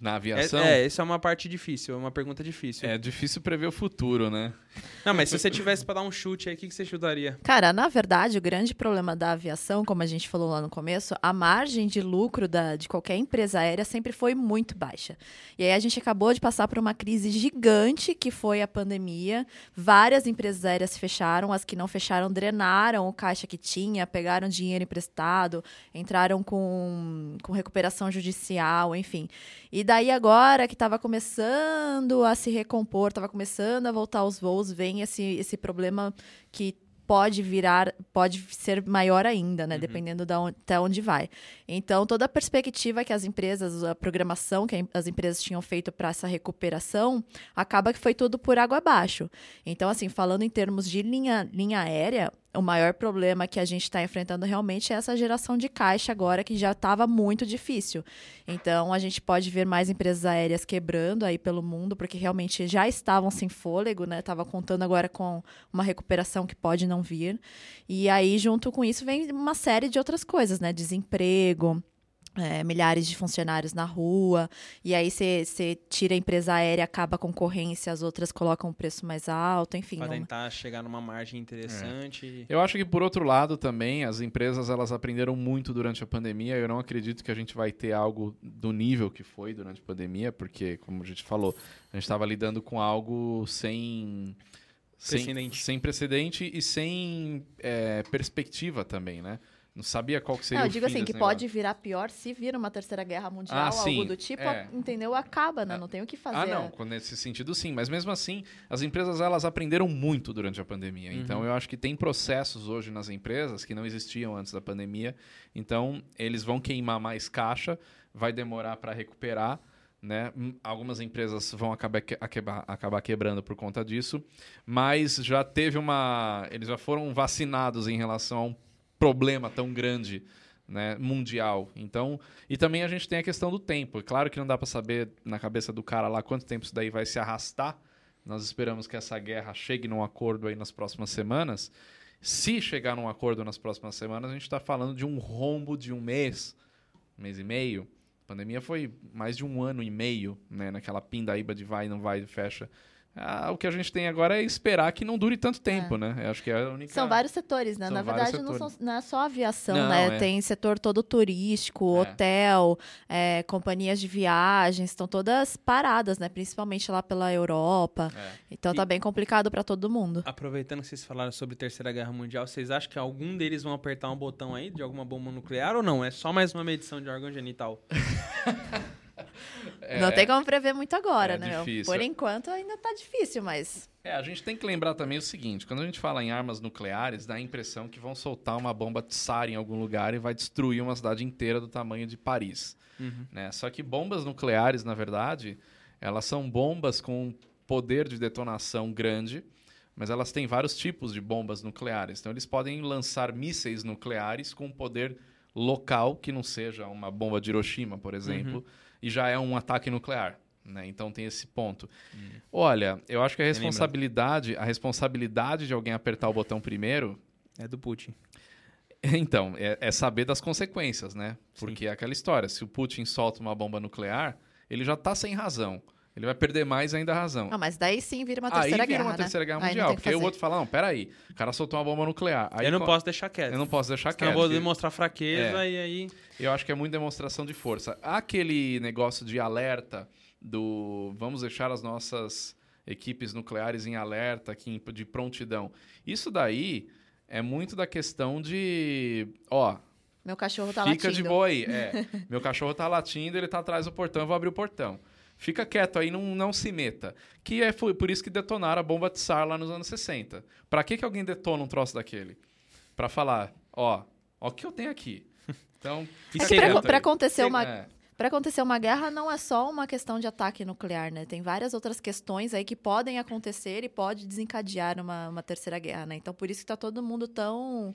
Na É, aviação, é, é, essa é uma parte difícil, é uma pergunta difícil. difícil prever o futuro, né? Não, mas se você tivesse pra dar um chute aí, o que, que você chutaria? Cara, na verdade, o grande problema da aviação, como a gente falou lá no começo, a margem de lucro da, de qualquer empresa aérea sempre foi muito baixa. E aí a gente acabou de passar por uma crise gigante que foi a pandemia. Várias empresas aéreas fecharam, as que não fecharam drenaram o caixa que tinha, pegaram dinheiro emprestado, entraram com, com recuperação judicial, enfim. E daí agora que estava começando a se recompor, estava começando a voltar aos voos, vem esse, esse problema que pode virar, pode ser maior ainda, né? Dependendo da on- até onde vai. Então, toda a perspectiva que as empresas, a programação que as empresas tinham feito para essa recuperação, acaba que foi tudo por água abaixo. Então, assim, falando em termos de linha, linha aérea, o maior problema que a gente está enfrentando realmente é essa geração de caixa agora, que já estava muito difícil. Então, a gente pode ver mais empresas aéreas quebrando aí pelo mundo, porque realmente já estavam sem fôlego, né? Tava contando agora com uma recuperação que pode não vir. E aí, junto com isso, vem uma série de outras coisas, né? Desemprego. É, milhares de funcionários na rua, e aí você tira a empresa aérea, acaba a concorrência, as outras colocam o preço mais alto, enfim. Pra não- tentar chegar numa margem interessante. Eu acho que por outro lado também as empresas elas aprenderam muito durante a pandemia. Eu não acredito que a gente vai ter algo do nível que foi durante a pandemia, porque como a gente falou, a gente estava lidando com algo sem sem Precedente. sem precedente e sem é, perspectiva também, né? Não sabia qual que seria Não, eu o digo fim assim, que desse pode negócio. virar pior se vir uma terceira guerra mundial, Ah, algo sim, do tipo, é. entendeu? Acaba, né? Não tem o que fazer. Ah, não, com- nesse sentido sim, mas mesmo assim, as empresas elas aprenderam muito durante a pandemia. Uhum. Então eu acho que tem processos hoje nas empresas que não existiam antes da pandemia. Então eles vão queimar mais caixa, vai demorar para recuperar, né? Hum, Algumas empresas vão acabar, que- acabar, acabar quebrando por conta disso, mas já teve uma. Eles já foram vacinados em relação a um problema tão grande. Né, mundial. Então, e também a gente tem a questão do tempo. É Claro que não dá para saber na cabeça do cara lá quanto tempo isso daí vai se arrastar. Nós esperamos que essa guerra chegue num acordo aí nas próximas semanas. Se chegar num acordo nas próximas semanas, a gente está falando de um rombo de um mês, mês e meio. A pandemia foi mais de um ano e meio, né? Naquela pindaíba de vai, não vai, fecha. Ah, o que a gente tem agora é esperar que não dure tanto tempo, né? Eu acho que é a única... São vários setores, né? São Na verdade, não, são- não é só aviação, Não, né? é. Tem setor todo turístico, É. hotel, é, companhias de viagens, estão todas paradas, né? Principalmente lá pela Europa. É. Então tá E- bem complicado para todo mundo. Aproveitando que vocês falaram sobre Terceira Guerra Mundial, vocês acham que algum deles vão apertar um botão aí de alguma bomba nuclear ou não? É só mais uma medição de órgão genital? [laughs] É, Não tem como prever muito agora, é né? difícil. Por enquanto ainda tá difícil, mas É, a gente tem que lembrar também o seguinte: quando a gente fala em armas nucleares, dá a impressão que vão soltar uma bomba tsar em algum lugar e vai destruir uma cidade inteira do tamanho de Paris. Uhum. né? Só que bombas nucleares, na verdade, elas são bombas com poder de detonação grande, mas elas têm vários tipos de bombas nucleares. Então, eles podem lançar mísseis nucleares com poder local, que não seja uma bomba de Hiroshima, por exemplo, e já é um ataque nuclear. Né? Então tem esse ponto. Olha, eu acho que a responsabilidade, a responsabilidade de alguém apertar o botão primeiro É do Putin. [laughs] então, é, é saber das consequências, né? Porque é aquela história, se o Putin solta uma bomba nuclear, ele já tá sem razão. Ele vai perder mais ainda a razão. ah, mas daí sim vira uma Aí terceira vira guerra, uma terceira guerra né? Aí mundial. tem o que Porque aí o outro fala, não, peraí, o cara soltou uma bomba nuclear. Aí eu não co- posso deixar quieto. Eu não posso deixar Senão eu quieto. vou porque demonstrar fraqueza É. e aí... Eu acho que é muito demonstração de força. Aquele negócio de alerta do vamos deixar as nossas equipes nucleares em alerta, aqui de prontidão. Isso daí é muito da questão de, ó, Meu cachorro tá Fica latindo. de boa aí. É. [laughs] Meu cachorro tá latindo, ele tá atrás do portão, eu vou abrir o portão. Fica quieto aí, não, não se meta. Que é foi por isso que detonaram a bomba Tsar lá nos anos 60. Pra que, que alguém detona um troço daquele? Pra falar, ó, ó o que eu tenho aqui. [laughs] Então, É aí. acontecer uma, É. Para acontecer uma guerra não é só uma questão de ataque nuclear, né? Tem várias outras questões aí que podem acontecer e pode desencadear uma, uma terceira guerra, né? Então por isso que tá todo mundo tão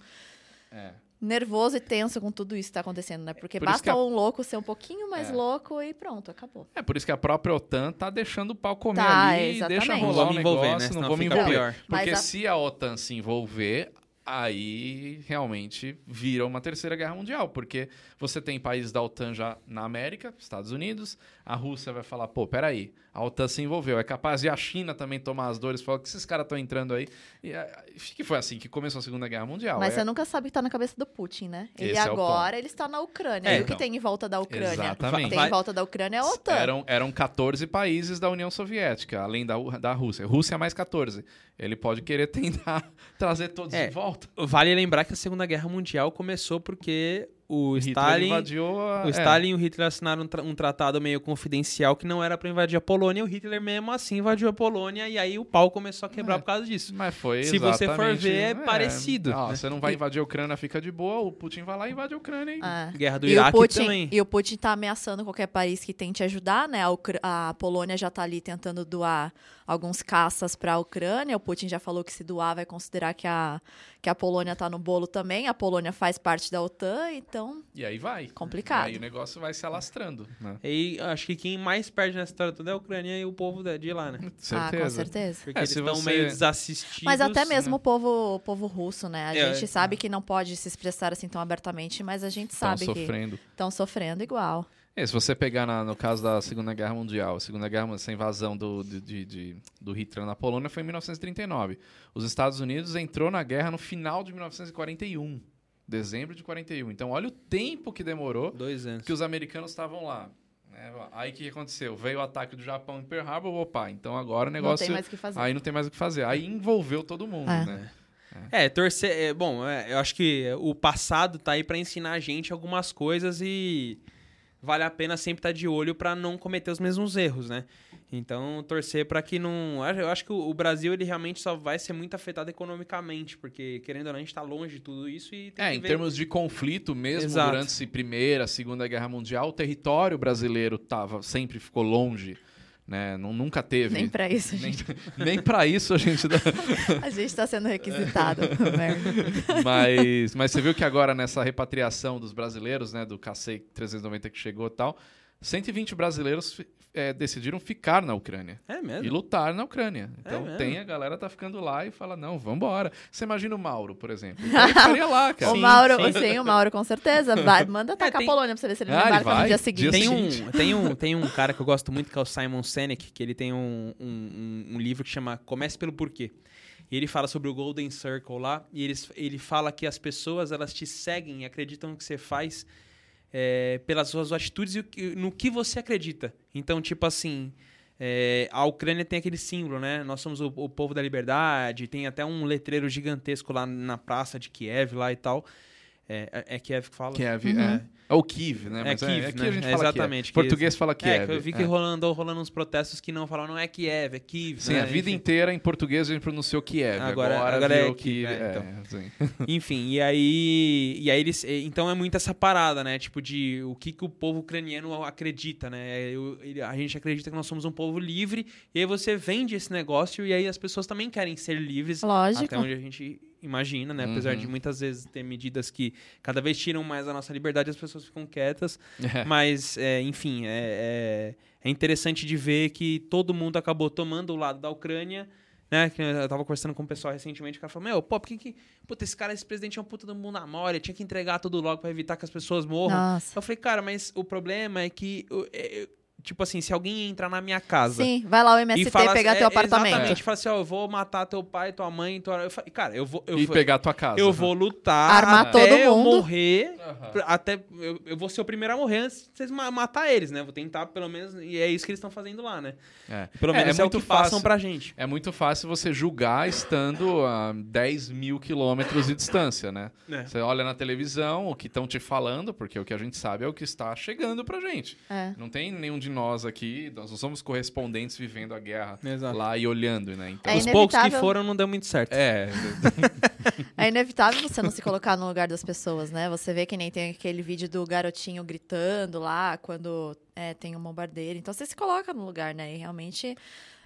É. nervoso e tenso com tudo isso que tá acontecendo, né? Porque Por basta a- um louco ser um pouquinho mais É. louco e pronto, acabou. É por isso que a própria OTAN tá deixando o pau comer Tá, ali e exatamente. deixa Não rolar vou o me envolver, negócio, né? não Senão vou me envolver. pior. Porque a- se a OTAN se envolver, aí realmente vira uma terceira guerra mundial, porque você tem países da OTAN já na América, Estados Unidos, a Rússia vai falar, pô, peraí, a OTAN se envolveu, é capaz de a China também tomar as dores, falar que esses caras estão entrando aí, e ah, que foi assim que começou a Segunda Guerra Mundial. Mas é, você nunca sabe o que tá na cabeça do Putin, né? Ele Esse é o agora ele está na Ucrânia. É, e o que então. tem em volta da Ucrânia? Exatamente. Tem Vai- em volta da Ucrânia é a OTAN. Eram, eram 14 países da União Soviética, além da, da Rússia. Rússia mais 14. Ele pode querer [laughs] tentar trazer todos É. de volta. Vale lembrar que a Segunda Guerra Mundial começou porque o Hitler Stalin... invadiu a, O é. Stalin e o Hitler assinaram um, tra- um tratado meio confidencial que não era pra invadir a Polônia. E o Hitler mesmo assim invadiu a Polônia e aí o pau começou a quebrar É. por causa disso. Mas foi Se você for ver, é parecido, Ó, né? Você não vai invadir a Ucrânia, fica de boa. O Putin vai lá e invade a Ucrânia. E... Ah. Guerra do E o, Iraque Putin, também. e o Putin tá ameaçando qualquer país que tente ajudar, né? A, Ucr- a Polônia já tá ali tentando doar alguns caças para a Ucrânia. O Putin já falou que se doar vai considerar que a, que a Polônia tá no bolo também. A Polônia faz parte da OTAN, então E aí vai. Complicado. Aí o negócio vai se alastrando. Né? E acho que quem mais perde nessa história toda é a Ucrânia e o povo de lá, né? ah, com certeza. Porque É, eles estão você- meio desassistidos. Mas até mesmo né? o povo, o povo russo, né? A É, gente sabe que não pode se expressar assim tão abertamente, mas a gente Estão sabe que sofrendo. estão sofrendo igual. É, se você pegar na- no caso da Segunda Guerra Mundial, a Segunda Guerra, essa invasão do, de- de- de- do Hitler na Polônia foi em 1939. Os Estados Unidos entrou na guerra no final de 1941, dezembro de 41. Então, olha o tempo que demorou Dois anos. que os americanos estavam lá. né? Aí o que aconteceu? Veio o ataque do Japão em Pearl Harbor, opa, então agora o Não negócio... tem mais o que fazer. Aí não tem mais o que fazer. Aí envolveu todo mundo, É. né? É, torcer. é, bom, é, eu acho que o passado tá aí pra ensinar a gente algumas coisas e vale a pena sempre estar de olho para não cometer os mesmos erros, né? Então, torcer para que não. Eu acho que o Brasil ele realmente só vai ser muito afetado economicamente, porque, querendo ou não, a gente está longe de tudo isso e É, que em ver- termos de conflito mesmo, Exato. durante a Primeira, Segunda Guerra Mundial, o território brasileiro tava, sempre ficou longe, né? Nunca teve. Nem pra isso, Nem, gente. [laughs] nem para isso a gente dá. [laughs] A gente tá sendo requisitado. merda. [laughs] mas, mas você viu que agora nessa repatriação dos brasileiros, né, do KC 390 que chegou e tal, 120 brasileiros é, decidiram ficar na Ucrânia. É E mesmo? lutar na Ucrânia. Então mesmo? tem a galera tá ficando lá e fala: não, vambora. Você imagina o Mauro, por exemplo. [laughs] Ele ficaria lá, cara. o Sim, Mauro, sim. sim. o Mauro com certeza. Vai, manda [laughs] atacar tem- a Polônia pra você ver se ele Ah, não ele embarca no dia seguinte. Tem um, [laughs] tem, um, tem um cara que eu gosto muito que é o Simon Sinek, que ele tem um, um, um- um livro que chama Comece pelo Porquê. E ele fala sobre o Golden Circle lá, e eles, ele fala que as pessoas elas te seguem e acreditam no que você faz é, pelas suas atitudes e no que você acredita. Então, tipo assim, é, a Ucrânia tem aquele símbolo, né? Nós somos o, o povo da liberdade, tem até um letreiro gigantesco lá na praça de Kiev lá e tal. É, é- é Kiev que fala? Kiev, Uhum. é. É o Kiev, né? É Mas Kiev, aqui né? a gente É, fala exatamente, Kiev. Português fala Kiev. É, que eu vi que é. rolando, rolando uns protestos que não falaram, não é Kiev, é Kiev. Sim, né? a vida Enfim. inteira em português a gente pronunciou Kiev. Agora- Agora, agora é Kiev, Kiev. é, é, então. sim. [laughs] Enfim, e aí. E aí eles. e- Então é muito essa parada, né? Tipo, de o que, que o povo ucraniano acredita, né? Eu- a gente acredita que nós somos um povo livre, e aí você vende esse negócio, e aí as pessoas também querem ser livres. Lógico. Até onde a gente imagina, né? Apesar Uhum. de muitas vezes ter medidas que cada vez tiram mais a nossa liberdade, as pessoas ficam quietas. [laughs] É. Mas, é, enfim, é, é, é interessante de ver que todo mundo acabou tomando o lado da Ucrânia. Né? Que eu tava conversando com o pessoal recentemente, o cara falou, meu, pô, por que que... Puta, esse cara, esse presidente é um puta do mundo na mora, tinha que entregar tudo logo pra evitar que as pessoas morram. Nossa. Eu falei, cara, mas o problema é que... eu- é- eu- tipo assim, se alguém entrar na minha casa... Sim, vai lá o MST E fala, pegar é, teu apartamento. Exatamente, fala assim, ó, eu vou matar teu pai, tua mãe, tua... Eu falei, cara, eu vou... Eu e vou, pegar tua casa. eu vou lutar Armar até todo eu mundo. morrer Aham. Pra- Até eu, eu vou ser o primeiro a morrer antes de vocês ma- matar eles, né? Vou tentar, pelo menos. E é isso que eles estão fazendo lá, né? É. Pelo É, menos é é, muito o que passam fácil. pra gente. É muito fácil você julgar estando a 10 mil quilômetros de distância, né? É. Você olha na televisão o que estão te falando, porque o que a gente sabe é o que está chegando pra gente. É. Não tem nenhum de nós aqui, nós não somos correspondentes vivendo a guerra Exato. lá e olhando, né? Então, É Os poucos que foram não deu muito certo. é, [laughs] É inevitável você não se colocar no lugar das pessoas, né? Você vê que nem tem aquele vídeo do garotinho gritando lá quando é, tem um bombardeiro. Então você se coloca no lugar, né? E realmente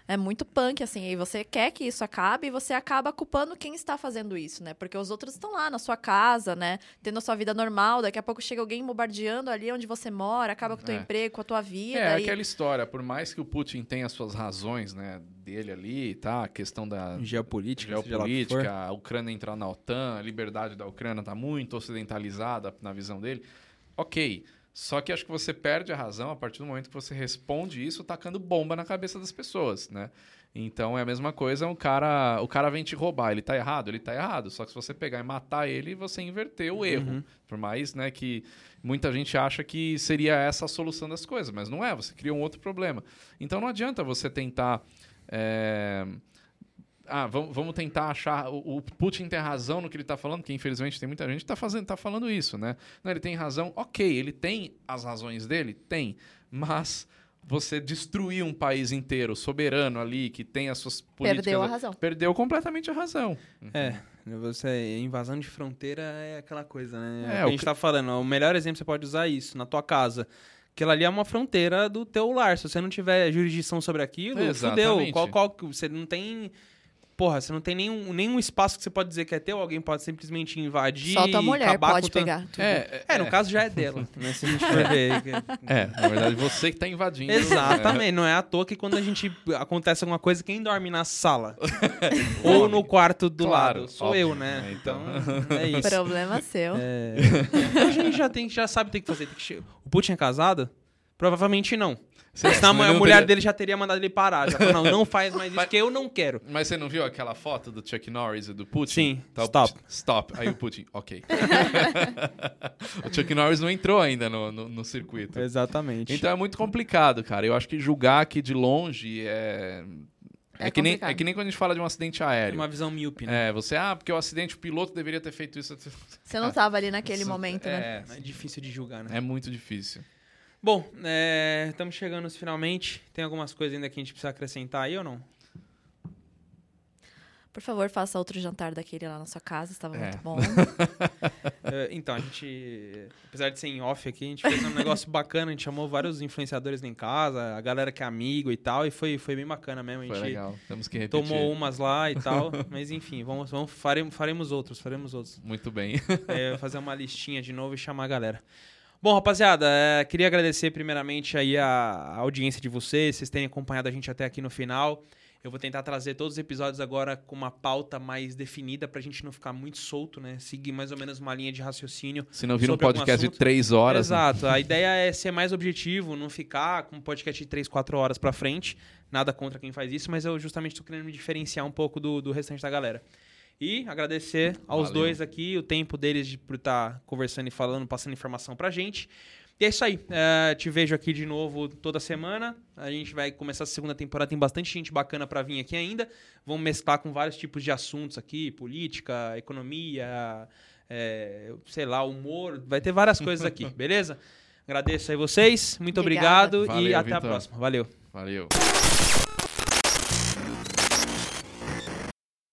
é muito punk, assim. E você quer que isso acabe e você acaba culpando quem está fazendo isso, né? Porque os outros estão lá na sua casa, né? Tendo a sua vida normal. Daqui a pouco chega alguém bombardeando ali onde você mora, acaba com o teu É. emprego, com a tua vida. é e- aquela história, por mais que o Putin tenha as suas razões, né, dele ali, tá? A questão da Geopolítica, geopolítica, a Ucrânia entrar na OTAN, a liberdade da Ucrânia tá muito ocidentalizada na visão dele. Ok. Só que acho que você perde a razão a partir do momento que você responde isso tacando bomba na cabeça das pessoas, né? Então é a mesma coisa, o cara, o cara vem te roubar, ele tá errado, ele tá errado. Só que se você pegar e matar ele, você inverteu o erro. Uhum. Por mais, né, que muita gente acha que seria essa a solução das coisas, mas não é, você cria um outro problema. Então não adianta você tentar é, ah, vamos, vamos tentar achar. O, o Putin tem razão no que ele está falando, que infelizmente tem muita gente que está fazendo, tá falando isso, né? Não, ele tem razão, ok, ele tem as razões dele? Tem. Mas você destruir um país inteiro, soberano ali, que tem as suas políticas. Perdeu a razão. Perdeu completamente a razão. É, você, invasão de fronteira é aquela coisa, né? É, É, o que a gente que- tá falando. O melhor exemplo você pode usar é isso, na tua casa. Aquilo ali é uma fronteira do teu lar. Se você não tiver jurisdição sobre aquilo, Exatamente. fudeu. Qual, qual, que- você não tem... Porra, você não tem nenhum, nenhum espaço que você pode dizer que é teu. Alguém pode simplesmente invadir, Só tua mulher acabar pode pegar. tudo. É, É, no caso já é dela, né? Se a gente for ver. É, na verdade, você que está invadindo. Exatamente, não é à toa que quando a gente acontece alguma coisa, quem dorme na sala? [laughs] Ou no quarto do Claro, lado? Sou óbvio, eu, né? né? Então, Então. é [laughs] isso. Problema seu. É, a gente já, tem, já sabe o que tem que fazer. Tem que che- O Putin é casado? Provavelmente não. Você- Senão a senão ele não mulher teria- dele já teria mandado ele parar. Já falou, não, não faz mais isso, que eu não quero. Mas você não viu aquela foto do Chuck Norris e do Putin? Sim, Tá o stop. Putin, Stop. Aí o Putin, ok. [laughs] o Chuck Norris não entrou ainda no, no, no circuito. Exatamente. Então é muito complicado, cara. Eu acho que julgar aqui de longe é. É, É que nem, é que nem quando a gente fala de um acidente é aéreo. uma visão míope, né? É, você, ah, porque o acidente, o piloto deveria ter feito isso. [laughs] Você não tava ali naquele momento, né? é, É difícil de julgar, né? é muito difícil. Bom, estamos chegando finalmente. Tem algumas coisas ainda que a gente precisa acrescentar aí ou não? Por favor, faça outro jantar daquele lá na sua casa, estava É. muito bom. [laughs] É, então, a gente, apesar de ser em off aqui, a gente fez um negócio bacana. A gente chamou vários influenciadores lá em casa, a galera que é amigo e tal, e foi, foi bem bacana mesmo. A Foi gente legal. Temos que repetir. tomou umas lá e tal. [laughs] Mas enfim, vamos, vamos faremos, faremos outros, faremos outros. Muito bem. É, fazer uma listinha de novo e chamar a galera. Bom, rapaziada, é, queria agradecer primeiramente aí a, a audiência de vocês, vocês terem acompanhado a gente até aqui no final. Eu vou tentar trazer todos os episódios agora com uma pauta mais definida pra gente não ficar muito solto, né? Seguir mais ou menos uma linha de raciocínio. Se não vira um podcast de três horas. né? Exato. A ideia é ser mais objetivo, não ficar com um podcast de 3, 4 horas pra frente. Nada contra quem faz isso, mas eu justamente tô querendo me diferenciar um pouco do, do restante da galera. E agradecer aos Valeu. dois aqui, o tempo deles de, por estar conversando e falando, passando informação pra gente. E é isso aí. É, te vejo aqui de novo toda semana. A gente vai começar a segunda temporada. Tem bastante gente bacana pra vir aqui ainda. Vamos mesclar com vários tipos de assuntos aqui: política, economia, é, sei lá, humor. Vai ter várias coisas aqui, [laughs] beleza? Agradeço aí vocês. Muito Obrigada. obrigado e Valeu, até a Vitor. próxima. Valeu. Valeu.